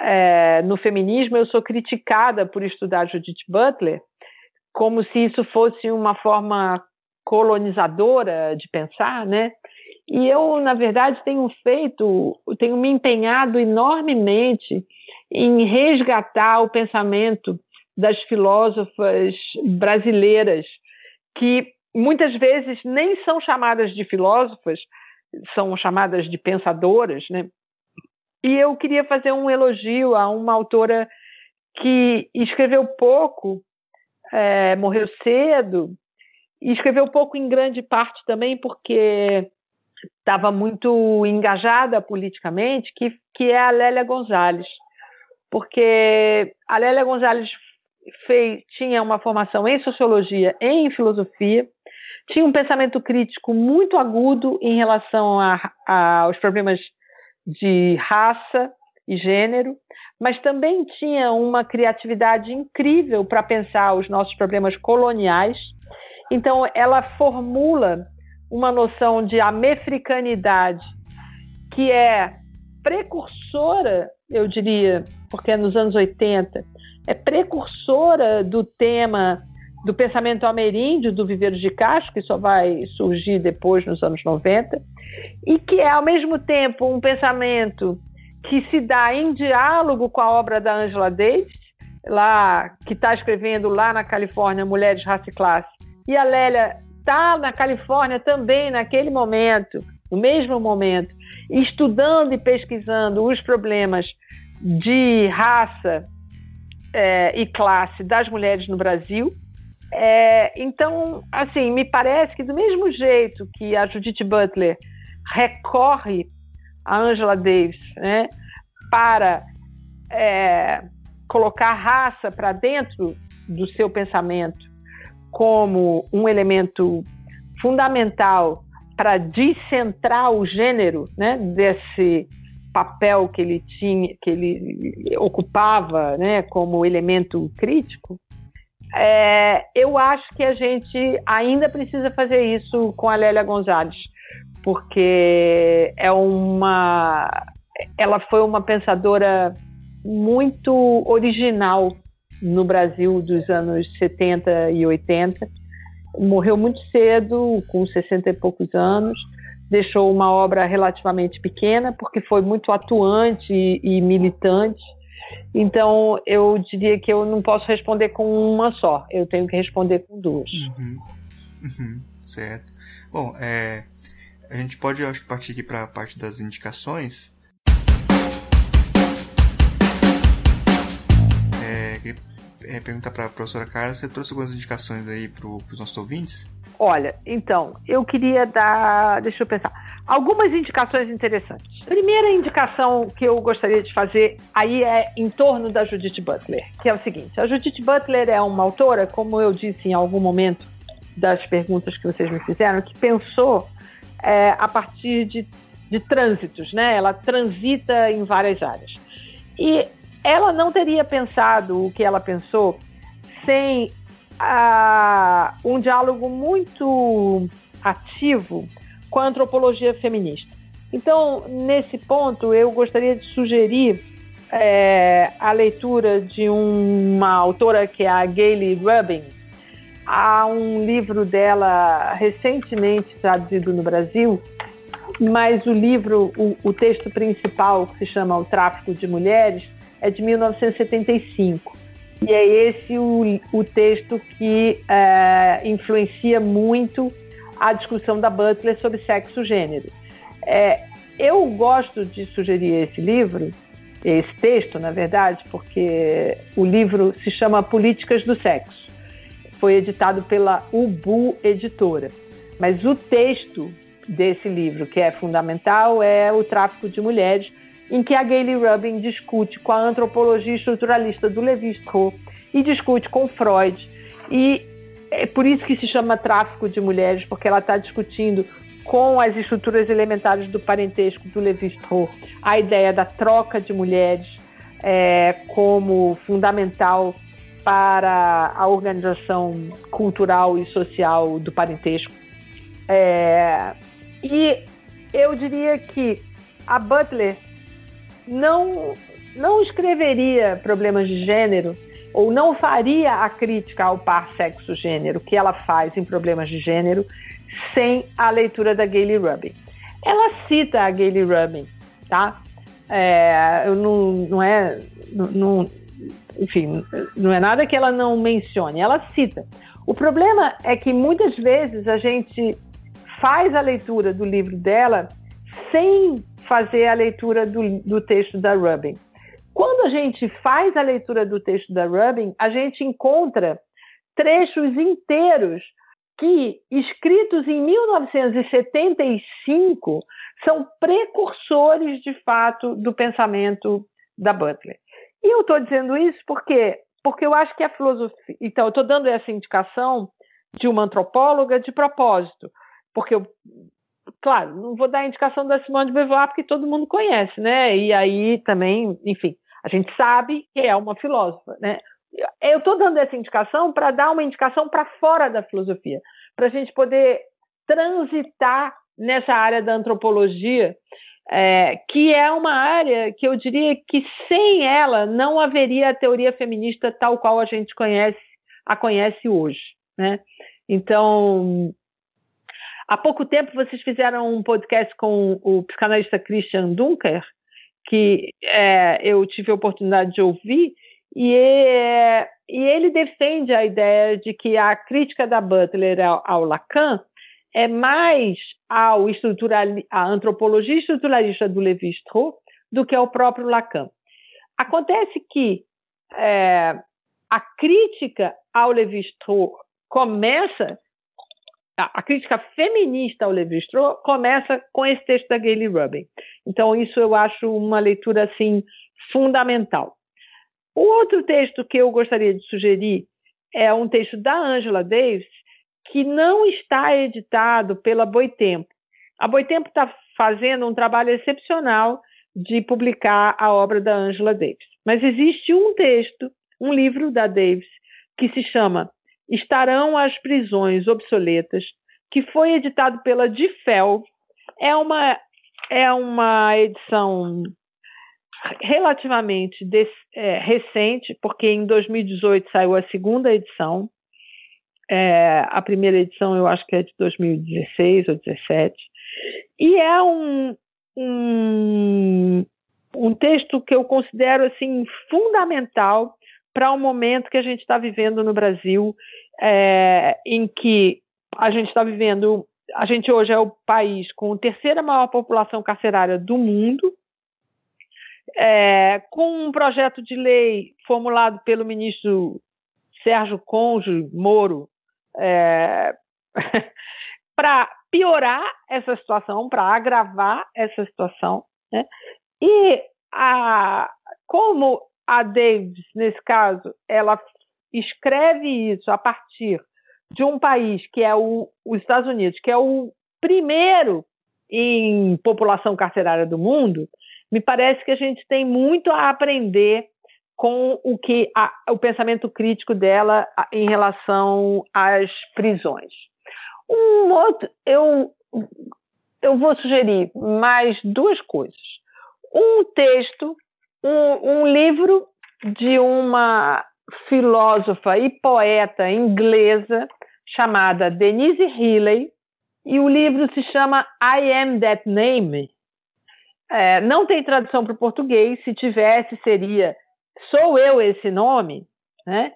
é, no feminismo eu sou criticada por estudar Judith Butler como se isso fosse uma forma colonizadora de pensar, né? E eu, na verdade, tenho feito, tenho me empenhado enormemente em resgatar o pensamento das filósofas brasileiras, que muitas vezes nem são chamadas de filósofas, são chamadas de pensadoras, né? E eu queria fazer um elogio a uma autora que escreveu pouco, é, morreu cedo, e escreveu pouco em grande parte também porque estava muito engajada politicamente, que, que é a Lélia Gonzalez. Porque a Lélia Gonzalez fez, tinha uma formação em sociologia e em filosofia, tinha um pensamento crítico muito agudo em relação a, a, aos problemas de raça e gênero, mas também tinha uma criatividade incrível para pensar os nossos problemas coloniais. Então, ela formula uma noção de amefricanidade que é precursora, eu diria, porque é nos anos 80, é precursora do tema do pensamento ameríndio do Viveiros de Castro, que só vai surgir depois nos anos 90, e que é ao mesmo tempo um pensamento que se dá em diálogo com a obra da Angela Davis, lá que está escrevendo lá na Califórnia Mulheres, Raça e Classe, e a Lélia está na Califórnia também naquele momento, no mesmo momento, estudando e pesquisando os problemas de raça é, e classe das mulheres no Brasil. É, então, assim, me parece que do mesmo jeito que a Judith Butler recorre a Angela Davis né, para é, colocar raça para dentro do seu pensamento como um elemento fundamental para descentrar o gênero né, desse papel que ele tinha, que ele ocupava, né, como elemento crítico, é, eu acho que a gente ainda precisa fazer isso com a Lélia Gonzalez, porque é uma, ela foi uma pensadora muito original no Brasil dos anos 70 e 80. Morreu muito cedo, com 60 e poucos anos. Deixou uma obra relativamente pequena, porque foi muito atuante e, e militante. Então, eu diria que eu não posso responder com uma só, eu tenho que responder com duas. Uhum. Uhum. Certo. Bom, é, a gente pode acho, partir aqui para a parte das indicações. É, é, perguntar para a professora Carla, você trouxe algumas indicações aí para os nossos ouvintes? Olha, então, eu queria dar, deixa eu pensar, algumas indicações interessantes. Primeira indicação que eu gostaria de fazer aí é em torno da Judith Butler, que é o seguinte: a Judith Butler é uma autora, como eu disse em algum momento das perguntas que vocês me fizeram, que pensou é, a partir de, de trânsitos, né? Ela transita em várias áreas. E ela não teria pensado o que ela pensou sem um diálogo muito ativo com a antropologia feminista. Então, nesse ponto, eu gostaria de sugerir é, a leitura de uma autora que é a Gayle Rubin. Há um livro dela recentemente traduzido no Brasil, mas o livro, o, o texto principal, que se chama O Tráfico de Mulheres, é de 1975. E é esse o, o texto que é, influencia muito a discussão da Butler sobre sexo e gênero. É, eu gosto de sugerir esse livro, esse texto, na verdade, porque o livro se chama Políticas do Sexo. Foi editado pela Ubu Editora. Mas o texto desse livro, que é fundamental, é O Tráfico de Mulheres, em que a Gayle Rubin discute com a antropologia estruturalista do Levi-Strauss e discute com Freud. E é por isso que se chama tráfico de mulheres, porque ela está discutindo com as estruturas elementares do parentesco do Levi-Strauss a ideia da troca de mulheres é, como fundamental para a organização cultural e social do parentesco. É, e eu diria que a Butler não, não escreveria problemas de gênero ou não faria a crítica ao par sexo-gênero que ela faz em problemas de gênero sem a leitura da Gayle Rubin. Ela cita a Gayle Rubin, tá? É, não, não é, não, enfim, não é nada que ela não mencione, ela cita. O problema é que muitas vezes a gente faz a leitura do livro dela sem fazer a leitura do, do texto da Rubin. Quando a gente faz a leitura do texto da Rubin, a gente encontra trechos inteiros que, escritos em 1975, são precursores, de fato, do pensamento da Butler. E eu estou dizendo isso porque, porque eu acho que a filosofia. Então, eu estou dando essa indicação de uma antropóloga de propósito, porque eu claro, não vou dar a indicação da Simone de Beauvoir porque todo mundo conhece, né? E aí também, enfim, a gente sabe que é uma filósofa, né? Eu estou dando essa indicação para dar uma indicação para fora da filosofia, para a gente poder transitar nessa área da antropologia, é, que é uma área que eu diria que sem ela não haveria a teoria feminista tal qual a gente conhece, a conhece hoje, né? Então, Há pouco tempo vocês fizeram um podcast com o psicanalista Christian Dunker, que é, eu tive a oportunidade de ouvir, e, é, e, ele defende a ideia de que a crítica da Butler ao, ao Lacan é mais ao a antropologia estruturalista do Levi-Strauss do que ao próprio Lacan. Acontece que é, a crítica ao Levi-Strauss começa a crítica feminista ao Levi-Strauss começa com esse texto da Gayle Rubin. Então isso eu acho uma leitura assim fundamental. O outro texto que eu gostaria de sugerir é um texto da Angela Davis que não está editado pela Boitempo. A Boitempo está fazendo um trabalho excepcional de publicar a obra da Angela Davis. Mas existe um texto, um livro da Davis, que se chama estarão as prisões obsoletas, que foi editado pela Difel. É uma, é uma edição relativamente de, é, recente, porque em 2018 saiu a segunda edição. É, a primeira edição eu acho que é de 2016 ou 2017. E é um, um, um texto que eu considero assim fundamental para o um momento que a gente está vivendo no Brasil, é, em que a gente está vivendo, a gente hoje é o país com a terceira maior população carcerária do mundo, é, com um projeto de lei formulado pelo ministro Sérgio Conjo Moro é, para piorar essa situação, para agravar essa situação. Né? E a, como a Davis, nesse caso, ela escreve isso a partir de um país que é o, os Estados Unidos, que é o primeiro em população carcerária do mundo, me parece que a gente tem muito a aprender com o que a, o pensamento crítico dela em relação às prisões. Um outro, eu, eu vou sugerir mais duas coisas. Um texto, um, um livro de uma filósofa e poeta inglesa chamada Denise Healy, e o livro se chama I Am That Name, é, não tem tradução para o português, se tivesse, seria Sou Eu Esse Nome, né?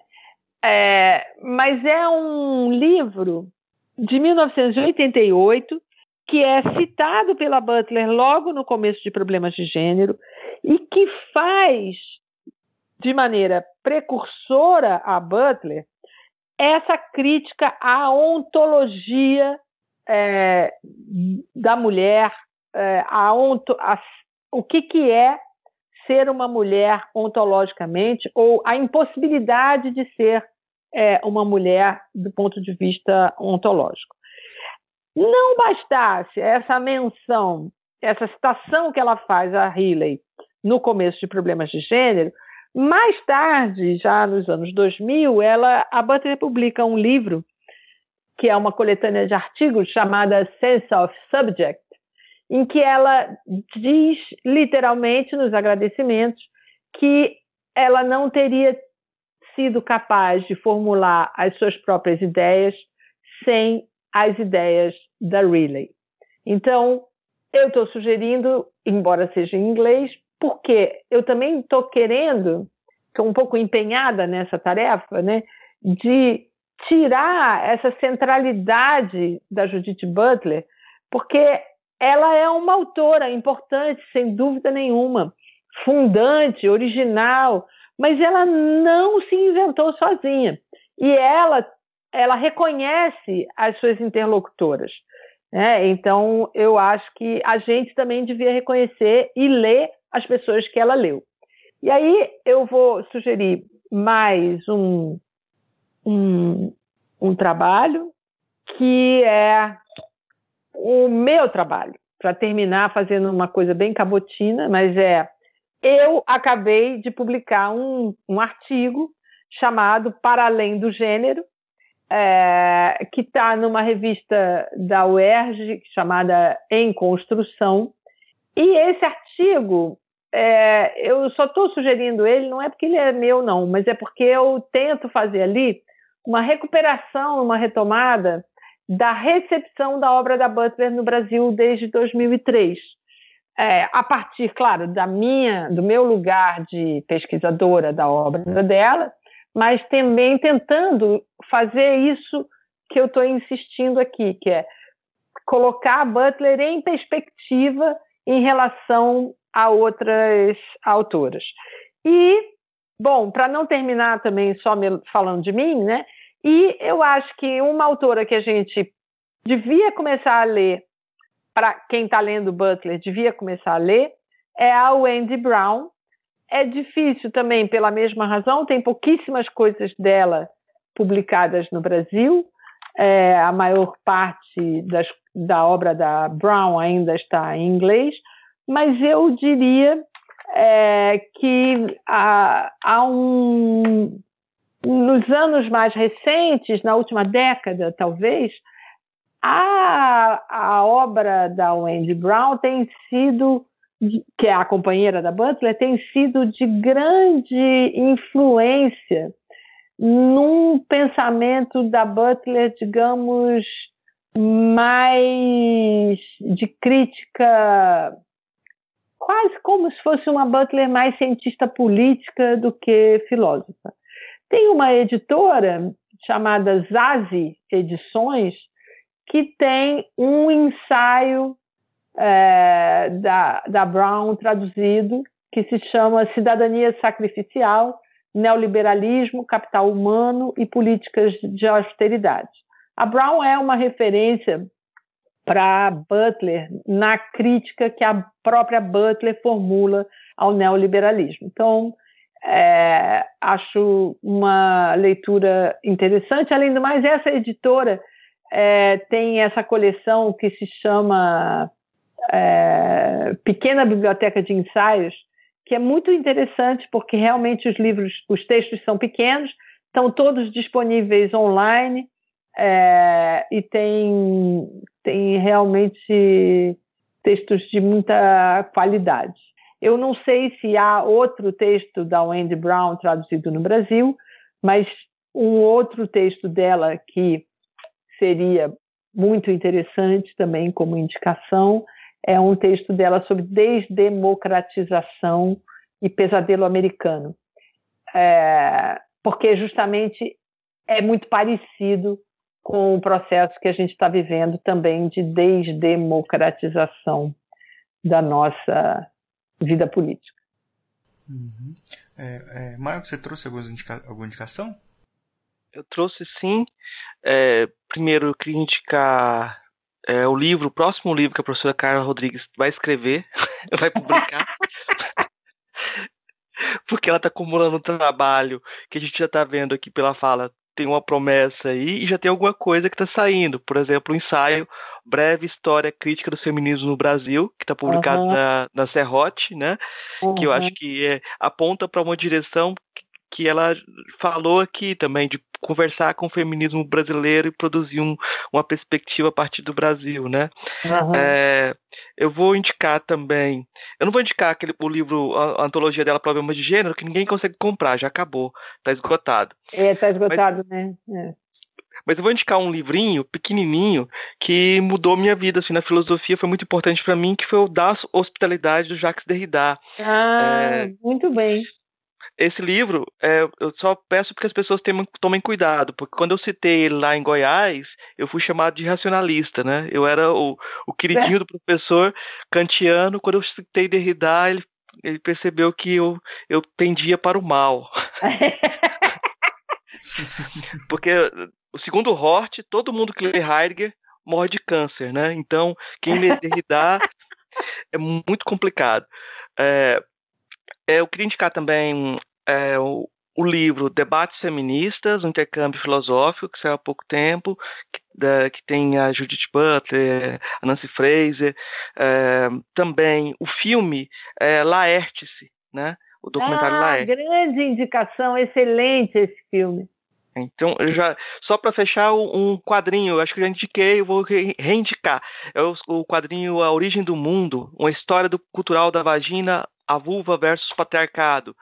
É, mas é um livro de 1988 que é citado pela Butler logo no começo de Problemas de Gênero e que faz de maneira precursora a Butler essa crítica à ontologia é, da mulher é, a onto, a, o que, que é ser uma mulher ontologicamente ou a impossibilidade de ser é, uma mulher do ponto de vista ontológico. Não bastasse essa menção, essa citação que ela faz a Healy no começo de Problemas de Gênero, mais tarde, já nos anos 2000, ela, a Butler publica um livro que é uma coletânea de artigos chamada Sense of Subject, em que ela diz literalmente nos agradecimentos que ela não teria sido capaz de formular as suas próprias ideias sem as ideias da Riley. Então, eu estou sugerindo, embora seja em inglês, porque eu também estou querendo, estou um pouco empenhada nessa tarefa, né, de tirar essa centralidade da Judith Butler, porque ela é uma autora importante, sem dúvida nenhuma, fundante, original, mas ela não se inventou sozinha. E ela, ela reconhece as suas interlocutoras. Né? Então, eu acho que a gente também devia reconhecer e ler as pessoas que ela leu. E aí eu vou sugerir mais um, um, um trabalho que é o meu trabalho, para terminar fazendo uma coisa bem cabotina, mas é eu acabei de publicar um, um artigo chamado Para Além do Gênero, é, que está numa revista da UERJ chamada Em Construção. E esse artigo, é, eu só estou sugerindo ele, não é porque ele é meu, não, mas é porque eu tento fazer ali uma recuperação, uma retomada da recepção da obra da Butler no Brasil desde 2003. É, a partir, claro, da minha, do meu lugar de pesquisadora da obra dela, mas também tentando fazer isso que eu estou insistindo aqui, que é colocar a Butler em perspectiva em relação a outras autoras. E, bom, para não terminar também só falando de mim, né? E eu acho que uma autora que a gente devia começar a ler, para quem está lendo Butler, devia começar a ler, é a Wendy Brown. É difícil também pela mesma razão, tem pouquíssimas coisas dela publicadas no Brasil. É, a maior parte das, da obra da Brown ainda está em inglês, mas eu diria é, que há, há um, nos anos mais recentes, na última década, talvez, a, a obra da Wendy Brown tem sido que é a companheira da Butler, tem sido de grande influência num pensamento da Butler, digamos, mais de crítica, quase como se fosse uma Butler mais cientista política do que filósofa. Tem uma editora chamada Zazi Edições que tem um ensaio é, da, da Brown traduzido que se chama Cidadania Sacrificial, Neoliberalismo, Capital Humano e Políticas de Austeridade. A Brown é uma referência para Butler na crítica que a própria Butler formula ao neoliberalismo. Então, é, acho uma leitura interessante. Além do mais, essa editora é, tem essa coleção que se chama é, Pequena Biblioteca de Ensaios, que é muito interessante porque realmente os livros, os textos são pequenos, estão todos disponíveis online é, e tem, tem realmente textos de muita qualidade. Eu não sei se há outro texto da Wendy Brown traduzido no Brasil, mas um outro texto dela que seria muito interessante também como indicação é um texto dela sobre desdemocratização e pesadelo americano, é, porque justamente é muito parecido com o processo que a gente está vivendo também de desdemocratização da nossa vida política. Uhum. É, é, Marcos, você trouxe alguma, indica alguma indicação? Eu trouxe sim. É, primeiro, eu queria indicar é, o livro, o próximo livro que a professora Carla Rodrigues vai escrever, vai publicar. Porque ela está acumulando um trabalho que a gente já está vendo aqui pela fala tem uma promessa aí e já tem alguma coisa que está saindo. Por exemplo, o ensaio Breve História Crítica do Feminismo no Brasil, que está publicado uhum. na, na Serrote, né? Uhum. Que eu acho que é, aponta para uma direção que ela falou aqui também, de conversar com o feminismo brasileiro e produzir um, uma perspectiva a partir do Brasil, né? Uhum. É, eu vou indicar também, eu não vou indicar aquele, o livro, a, a antologia dela, Problemas de Gênero, que ninguém consegue comprar, já acabou, está esgotado. É, está esgotado, Mas, né? É. Mas eu vou indicar um livrinho pequenininho que mudou minha vida assim na filosofia, foi muito importante para mim, que foi o Das Hospitalidade do Jacques Derrida. Ah, é, muito bem esse livro, é, eu só peço que as pessoas tomem cuidado, porque quando eu citei ele lá em Goiás, eu fui chamado de racionalista, né? Eu era o, o queridinho é. do professor kantiano, quando eu citei Derrida, ele, ele percebeu que eu, eu pendia para o mal. porque, o segundo Hort, todo mundo que lê Heidegger morre de câncer, né? Então, quem lê Derrida é muito complicado. É, é, eu queria indicar também é, o, o, livro Debates Feministas, um intercâmbio filosófico, que saiu há pouco tempo, que, da, que tem a Judith Butler, a Nancy Fraser, é, também o filme é, Laertice, né? O documentário ah, Laertice. grande indicação, excelente esse filme. Então, já só para fechar um quadrinho, acho que já indiquei, eu vou reindicar. É o, o, quadrinho A Origem do Mundo, uma história do cultural da vagina, a vulva versus patriarcado.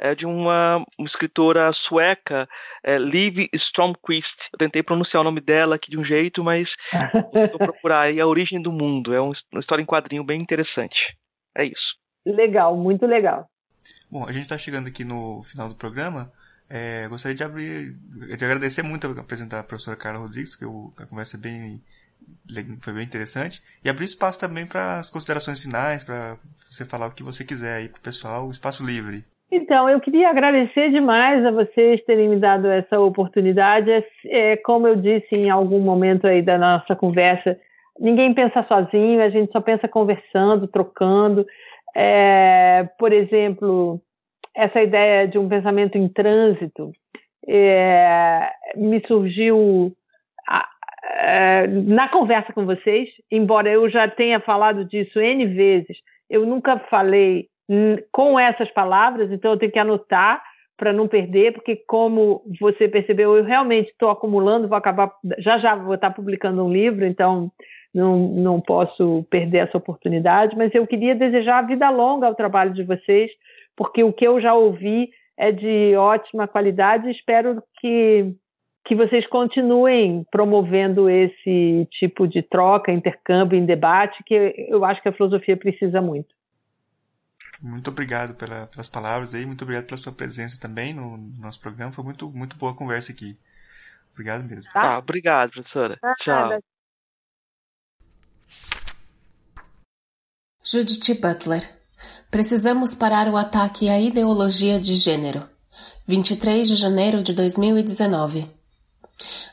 É de uma, uma escritora sueca, é, Liv Stromquist. Eu tentei pronunciar o nome dela aqui de um jeito, mas vou procurar aí A Origem do Mundo. É uma história em quadrinho bem interessante. É isso. Legal, muito legal. Bom, a gente está chegando aqui no final do programa. É, gostaria de abrir, de agradecer muito a apresentar a professora Carla Rodrigues, que eu, a conversa é bem, foi bem interessante, e abrir espaço também para as considerações finais, para você falar o que você quiser aí para o pessoal, espaço livre. Então, eu queria agradecer demais a vocês terem me dado essa oportunidade. É, é, como eu disse em algum momento aí da nossa conversa, ninguém pensa sozinho, a gente só pensa conversando, trocando. É, por exemplo, essa ideia de um pensamento em trânsito é, me surgiu a, na conversa com vocês, embora eu já tenha falado disso N vezes, eu nunca falei com essas palavras, então eu tenho que anotar para não perder, porque como você percebeu, eu realmente estou acumulando, vou acabar, já já vou estar publicando um livro, então não, não posso perder essa oportunidade, mas eu queria desejar vida longa ao trabalho de vocês, porque o que eu já ouvi é de ótima qualidade e espero que, que vocês continuem promovendo esse tipo de troca, intercâmbio, em debate, que eu acho que a filosofia precisa muito. Muito obrigado pela, pelas palavras aí, muito obrigado pela sua presença também no, no nosso programa. Foi muito, muito boa a conversa aqui. Obrigado mesmo. Tá, ah, obrigado, professora. Ah, Tchau. Judith Butler. Precisamos parar o ataque à ideologia de gênero. 23 de janeiro de 2019.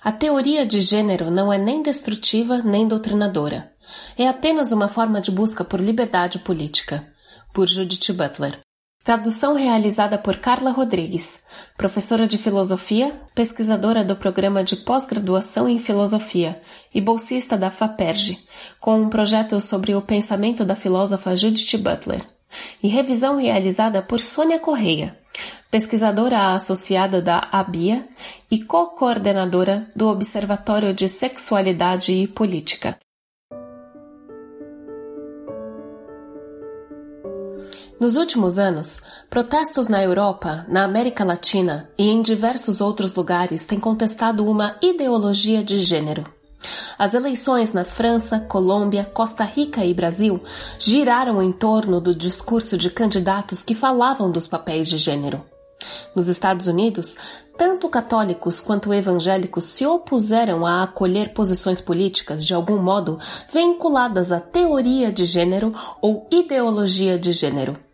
A teoria de gênero não é nem destrutiva nem doutrinadora. É apenas uma forma de busca por liberdade política por Judith Butler. Tradução realizada por Carla Rodrigues, professora de filosofia, pesquisadora do programa de pós-graduação em filosofia e bolsista da FAPERJ, com um projeto sobre o pensamento da filósofa Judith Butler, e revisão realizada por Sônia Correia, pesquisadora associada da ABIA e co-coordenadora do Observatório de Sexualidade e Política. Nos últimos anos, protestos na Europa, na América Latina e em diversos outros lugares têm contestado uma ideologia de gênero. As eleições na França, Colômbia, Costa Rica e Brasil giraram em torno do discurso de candidatos que falavam dos papéis de gênero. Nos Estados Unidos, tanto católicos quanto evangélicos se opuseram a acolher posições políticas de algum modo vinculadas à teoria de gênero ou ideologia de gênero.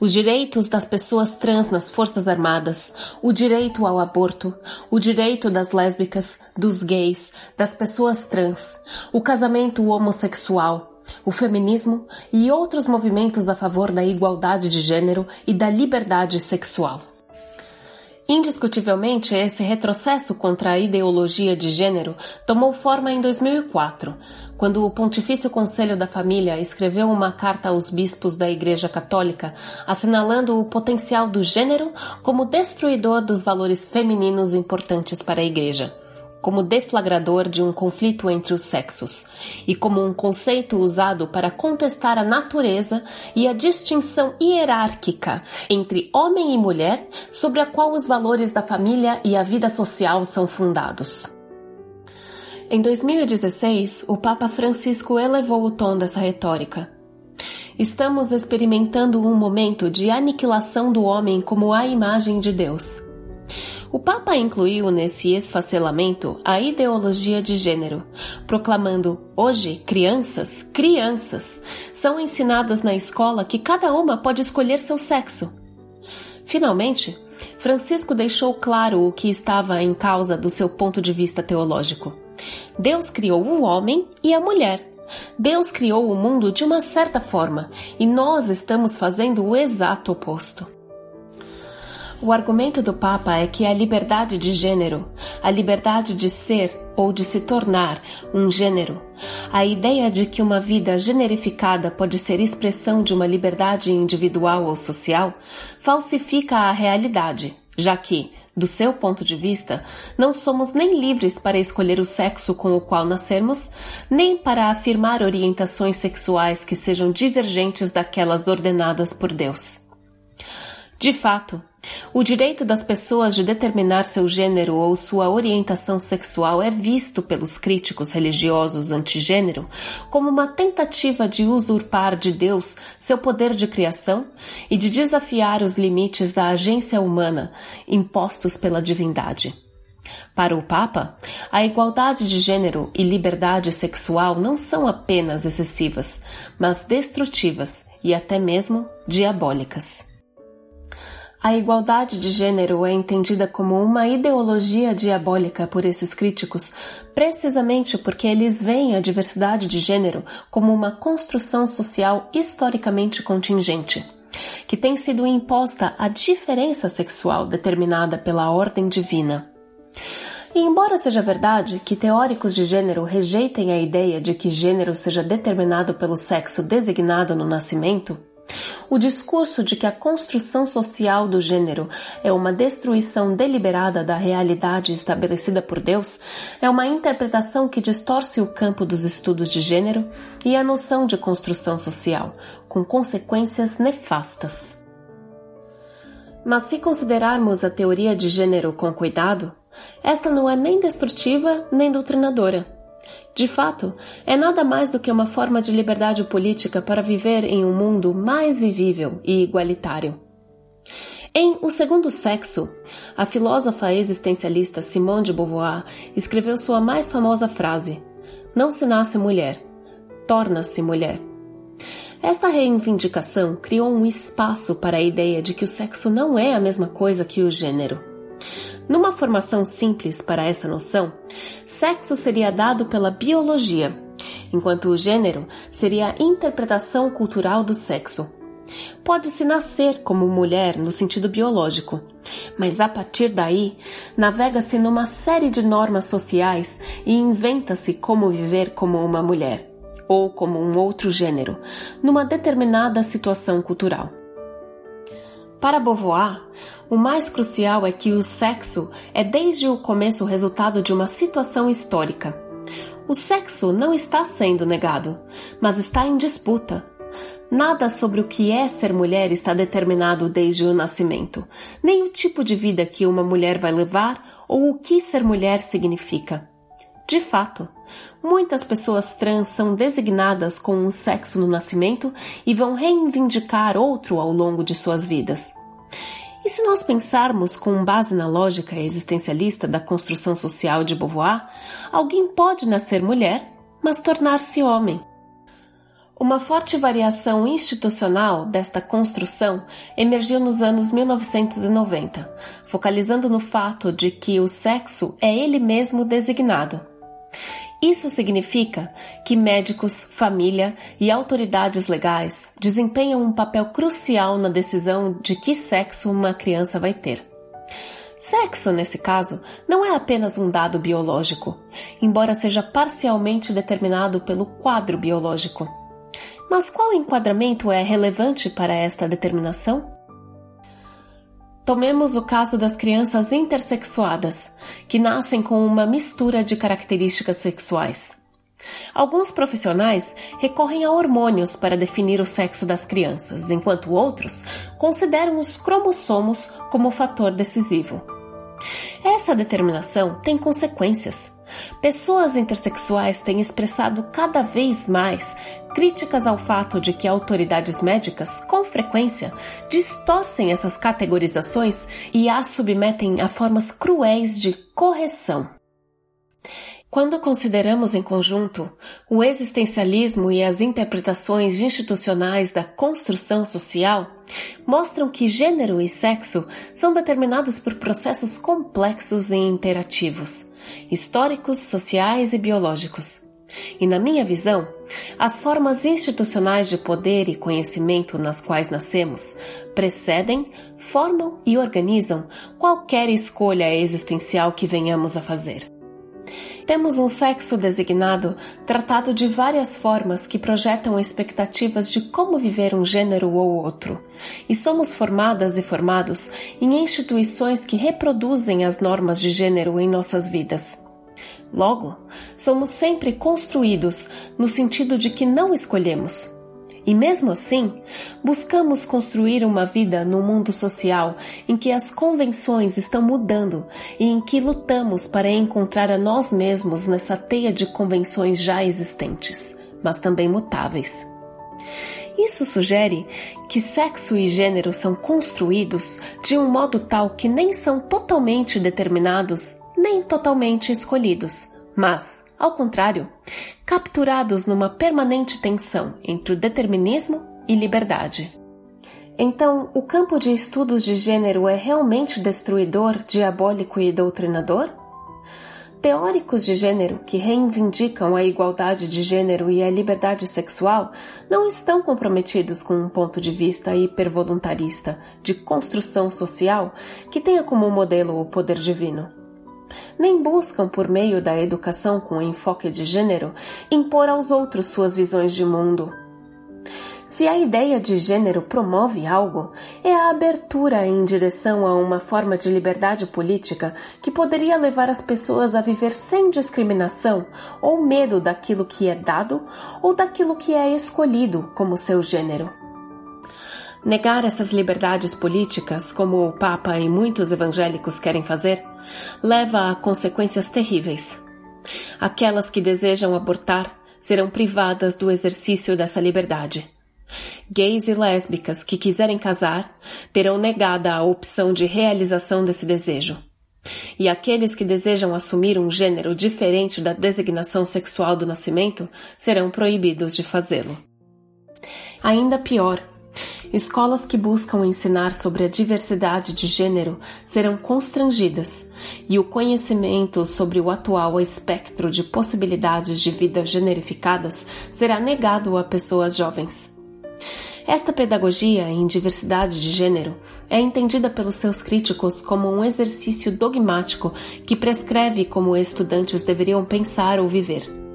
Os direitos das pessoas trans nas Forças Armadas, o direito ao aborto, o direito das lésbicas, dos gays, das pessoas trans, o casamento homossexual, o feminismo e outros movimentos a favor da igualdade de gênero e da liberdade sexual. Indiscutivelmente, esse retrocesso contra a ideologia de gênero tomou forma em 2004, quando o Pontifício Conselho da Família escreveu uma carta aos bispos da Igreja Católica assinalando o potencial do gênero como destruidor dos valores femininos importantes para a Igreja como deflagrador de um conflito entre os sexos e como um conceito usado para contestar a natureza e a distinção hierárquica entre homem e mulher sobre a qual os valores da família e a vida social são fundados. Em 2016, o Papa Francisco elevou o tom dessa retórica. Estamos experimentando um momento de aniquilação do homem como a imagem de Deus o Papa incluiu nesse esfacelamento a ideologia de gênero, proclamando: hoje, crianças, crianças, são ensinadas na escola que cada uma pode escolher seu sexo. Finalmente, Francisco deixou claro o que estava em causa do seu ponto de vista teológico. Deus criou o homem e a mulher. Deus criou o mundo de uma certa forma e nós estamos fazendo o exato oposto. O argumento do Papa é que a liberdade de gênero, a liberdade de ser ou de se tornar um gênero, a ideia de que uma vida generificada pode ser expressão de uma liberdade individual ou social, falsifica a realidade, já que, do seu ponto de vista, não somos nem livres para escolher o sexo com o qual nascemos, nem para afirmar orientações sexuais que sejam divergentes daquelas ordenadas por Deus. De fato, o direito das pessoas de determinar seu gênero ou sua orientação sexual é visto pelos críticos religiosos antigênero como uma tentativa de usurpar de Deus seu poder de criação e de desafiar os limites da agência humana impostos pela divindade. Para o Papa, a igualdade de gênero e liberdade sexual não são apenas excessivas, mas destrutivas e até mesmo diabólicas. A igualdade de gênero é entendida como uma ideologia diabólica por esses críticos, precisamente porque eles veem a diversidade de gênero como uma construção social historicamente contingente, que tem sido imposta à diferença sexual determinada pela ordem divina. E embora seja verdade que teóricos de gênero rejeitem a ideia de que gênero seja determinado pelo sexo designado no nascimento, o discurso de que a construção social do gênero é uma destruição deliberada da realidade estabelecida por Deus é uma interpretação que distorce o campo dos estudos de gênero e a noção de construção social, com consequências nefastas. Mas se considerarmos a teoria de gênero com cuidado, esta não é nem destrutiva nem doutrinadora. De fato, é nada mais do que uma forma de liberdade política para viver em um mundo mais vivível e igualitário. Em O Segundo Sexo, a filósofa existencialista Simone de Beauvoir escreveu sua mais famosa frase: Não se nasce mulher, torna-se mulher. Esta reivindicação criou um espaço para a ideia de que o sexo não é a mesma coisa que o gênero. Numa formação simples para essa noção, sexo seria dado pela biologia, enquanto o gênero seria a interpretação cultural do sexo. Pode-se nascer como mulher no sentido biológico, mas a partir daí navega-se numa série de normas sociais e inventa-se como viver como uma mulher ou como um outro gênero, numa determinada situação cultural. Para Beauvoir, o mais crucial é que o sexo é desde o começo o resultado de uma situação histórica. O sexo não está sendo negado, mas está em disputa. Nada sobre o que é ser mulher está determinado desde o nascimento, nem o tipo de vida que uma mulher vai levar ou o que ser mulher significa. De fato, muitas pessoas trans são designadas com um sexo no nascimento e vão reivindicar outro ao longo de suas vidas. E se nós pensarmos com base na lógica existencialista da construção social de Beauvoir, alguém pode nascer mulher, mas tornar-se homem. Uma forte variação institucional desta construção emergiu nos anos 1990, focalizando no fato de que o sexo é ele mesmo designado. Isso significa que médicos, família e autoridades legais desempenham um papel crucial na decisão de que sexo uma criança vai ter. Sexo, nesse caso, não é apenas um dado biológico, embora seja parcialmente determinado pelo quadro biológico. Mas qual enquadramento é relevante para esta determinação? Tomemos o caso das crianças intersexuadas, que nascem com uma mistura de características sexuais. Alguns profissionais recorrem a hormônios para definir o sexo das crianças, enquanto outros consideram os cromossomos como fator decisivo. Essa determinação tem consequências. Pessoas intersexuais têm expressado cada vez mais críticas ao fato de que autoridades médicas, com frequência, distorcem essas categorizações e as submetem a formas cruéis de correção. Quando consideramos em conjunto o existencialismo e as interpretações institucionais da construção social, mostram que gênero e sexo são determinados por processos complexos e interativos, históricos, sociais e biológicos. E na minha visão, as formas institucionais de poder e conhecimento nas quais nascemos precedem, formam e organizam qualquer escolha existencial que venhamos a fazer. Temos um sexo designado tratado de várias formas que projetam expectativas de como viver um gênero ou outro, e somos formadas e formados em instituições que reproduzem as normas de gênero em nossas vidas. Logo, somos sempre construídos no sentido de que não escolhemos, e mesmo assim, buscamos construir uma vida num mundo social em que as convenções estão mudando e em que lutamos para encontrar a nós mesmos nessa teia de convenções já existentes, mas também mutáveis. Isso sugere que sexo e gênero são construídos de um modo tal que nem são totalmente determinados nem totalmente escolhidos, mas ao contrário, capturados numa permanente tensão entre o determinismo e liberdade. Então, o campo de estudos de gênero é realmente destruidor, diabólico e doutrinador? Teóricos de gênero que reivindicam a igualdade de gênero e a liberdade sexual não estão comprometidos com um ponto de vista hipervoluntarista de construção social que tenha como modelo o poder divino nem buscam, por meio da educação com enfoque de gênero, impor aos outros suas visões de mundo. Se a ideia de gênero promove algo, é a abertura em direção a uma forma de liberdade política que poderia levar as pessoas a viver sem discriminação ou medo daquilo que é dado ou daquilo que é escolhido como seu gênero. Negar essas liberdades políticas, como o Papa e muitos evangélicos querem fazer, leva a consequências terríveis. Aquelas que desejam abortar serão privadas do exercício dessa liberdade. Gays e lésbicas que quiserem casar terão negada a opção de realização desse desejo. E aqueles que desejam assumir um gênero diferente da designação sexual do nascimento serão proibidos de fazê-lo. Ainda pior, Escolas que buscam ensinar sobre a diversidade de gênero serão constrangidas e o conhecimento sobre o atual espectro de possibilidades de vida generificadas será negado a pessoas jovens. Esta pedagogia em diversidade de gênero é entendida pelos seus críticos como um exercício dogmático que prescreve como estudantes deveriam pensar ou viver.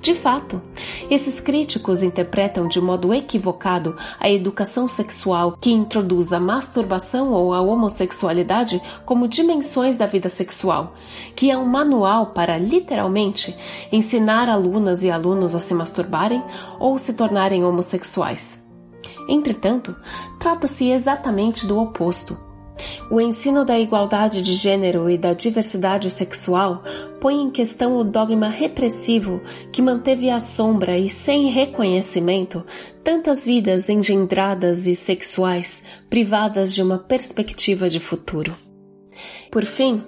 De fato, esses críticos interpretam de modo equivocado a educação sexual que introduz a masturbação ou a homossexualidade como dimensões da vida sexual, que é um manual para, literalmente, ensinar alunas e alunos a se masturbarem ou se tornarem homossexuais. Entretanto, trata-se exatamente do oposto o ensino da igualdade de gênero e da diversidade sexual põe em questão o dogma repressivo que manteve à sombra e sem reconhecimento tantas vidas engendradas e sexuais privadas de uma perspectiva de futuro. Por fim,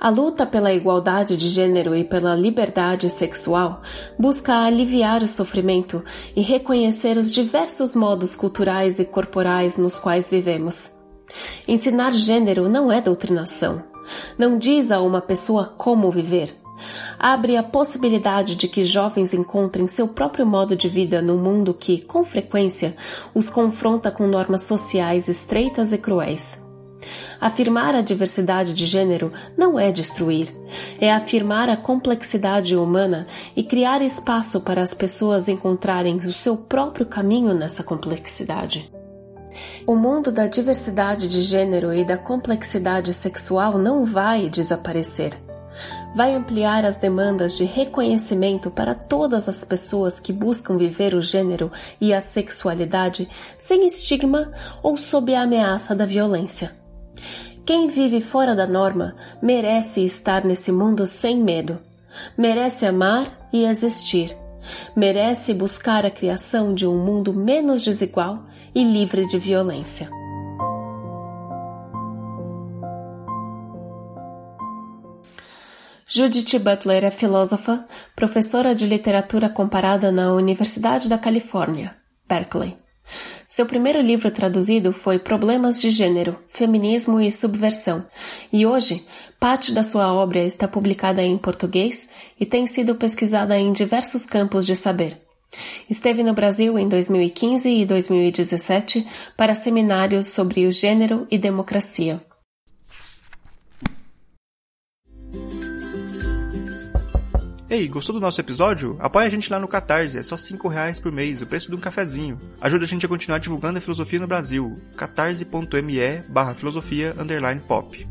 a luta pela igualdade de gênero e pela liberdade sexual busca aliviar o sofrimento e reconhecer os diversos modos culturais e corporais nos quais vivemos. Ensinar gênero não é doutrinação. Não diz a uma pessoa como viver. Abre a possibilidade de que jovens encontrem seu próprio modo de vida num mundo que, com frequência, os confronta com normas sociais estreitas e cruéis. Afirmar a diversidade de gênero não é destruir, é afirmar a complexidade humana e criar espaço para as pessoas encontrarem o seu próprio caminho nessa complexidade. O mundo da diversidade de gênero e da complexidade sexual não vai desaparecer. Vai ampliar as demandas de reconhecimento para todas as pessoas que buscam viver o gênero e a sexualidade sem estigma ou sob a ameaça da violência. Quem vive fora da norma merece estar nesse mundo sem medo, merece amar e existir merece buscar a criação de um mundo menos desigual e livre de violência. Judith Butler é filósofa, professora de literatura comparada na Universidade da Califórnia, Berkeley. Seu primeiro livro traduzido foi Problemas de Gênero, Feminismo e Subversão, e hoje parte da sua obra está publicada em português e tem sido pesquisada em diversos campos de saber. Esteve no Brasil em 2015 e 2017 para seminários sobre o gênero e democracia. Ei, gostou do nosso episódio? Apoie a gente lá no Catarse, é só 5 reais por mês, o preço de um cafezinho. Ajuda a gente a continuar divulgando a filosofia no Brasil. catarse.me barra filosofia underline pop.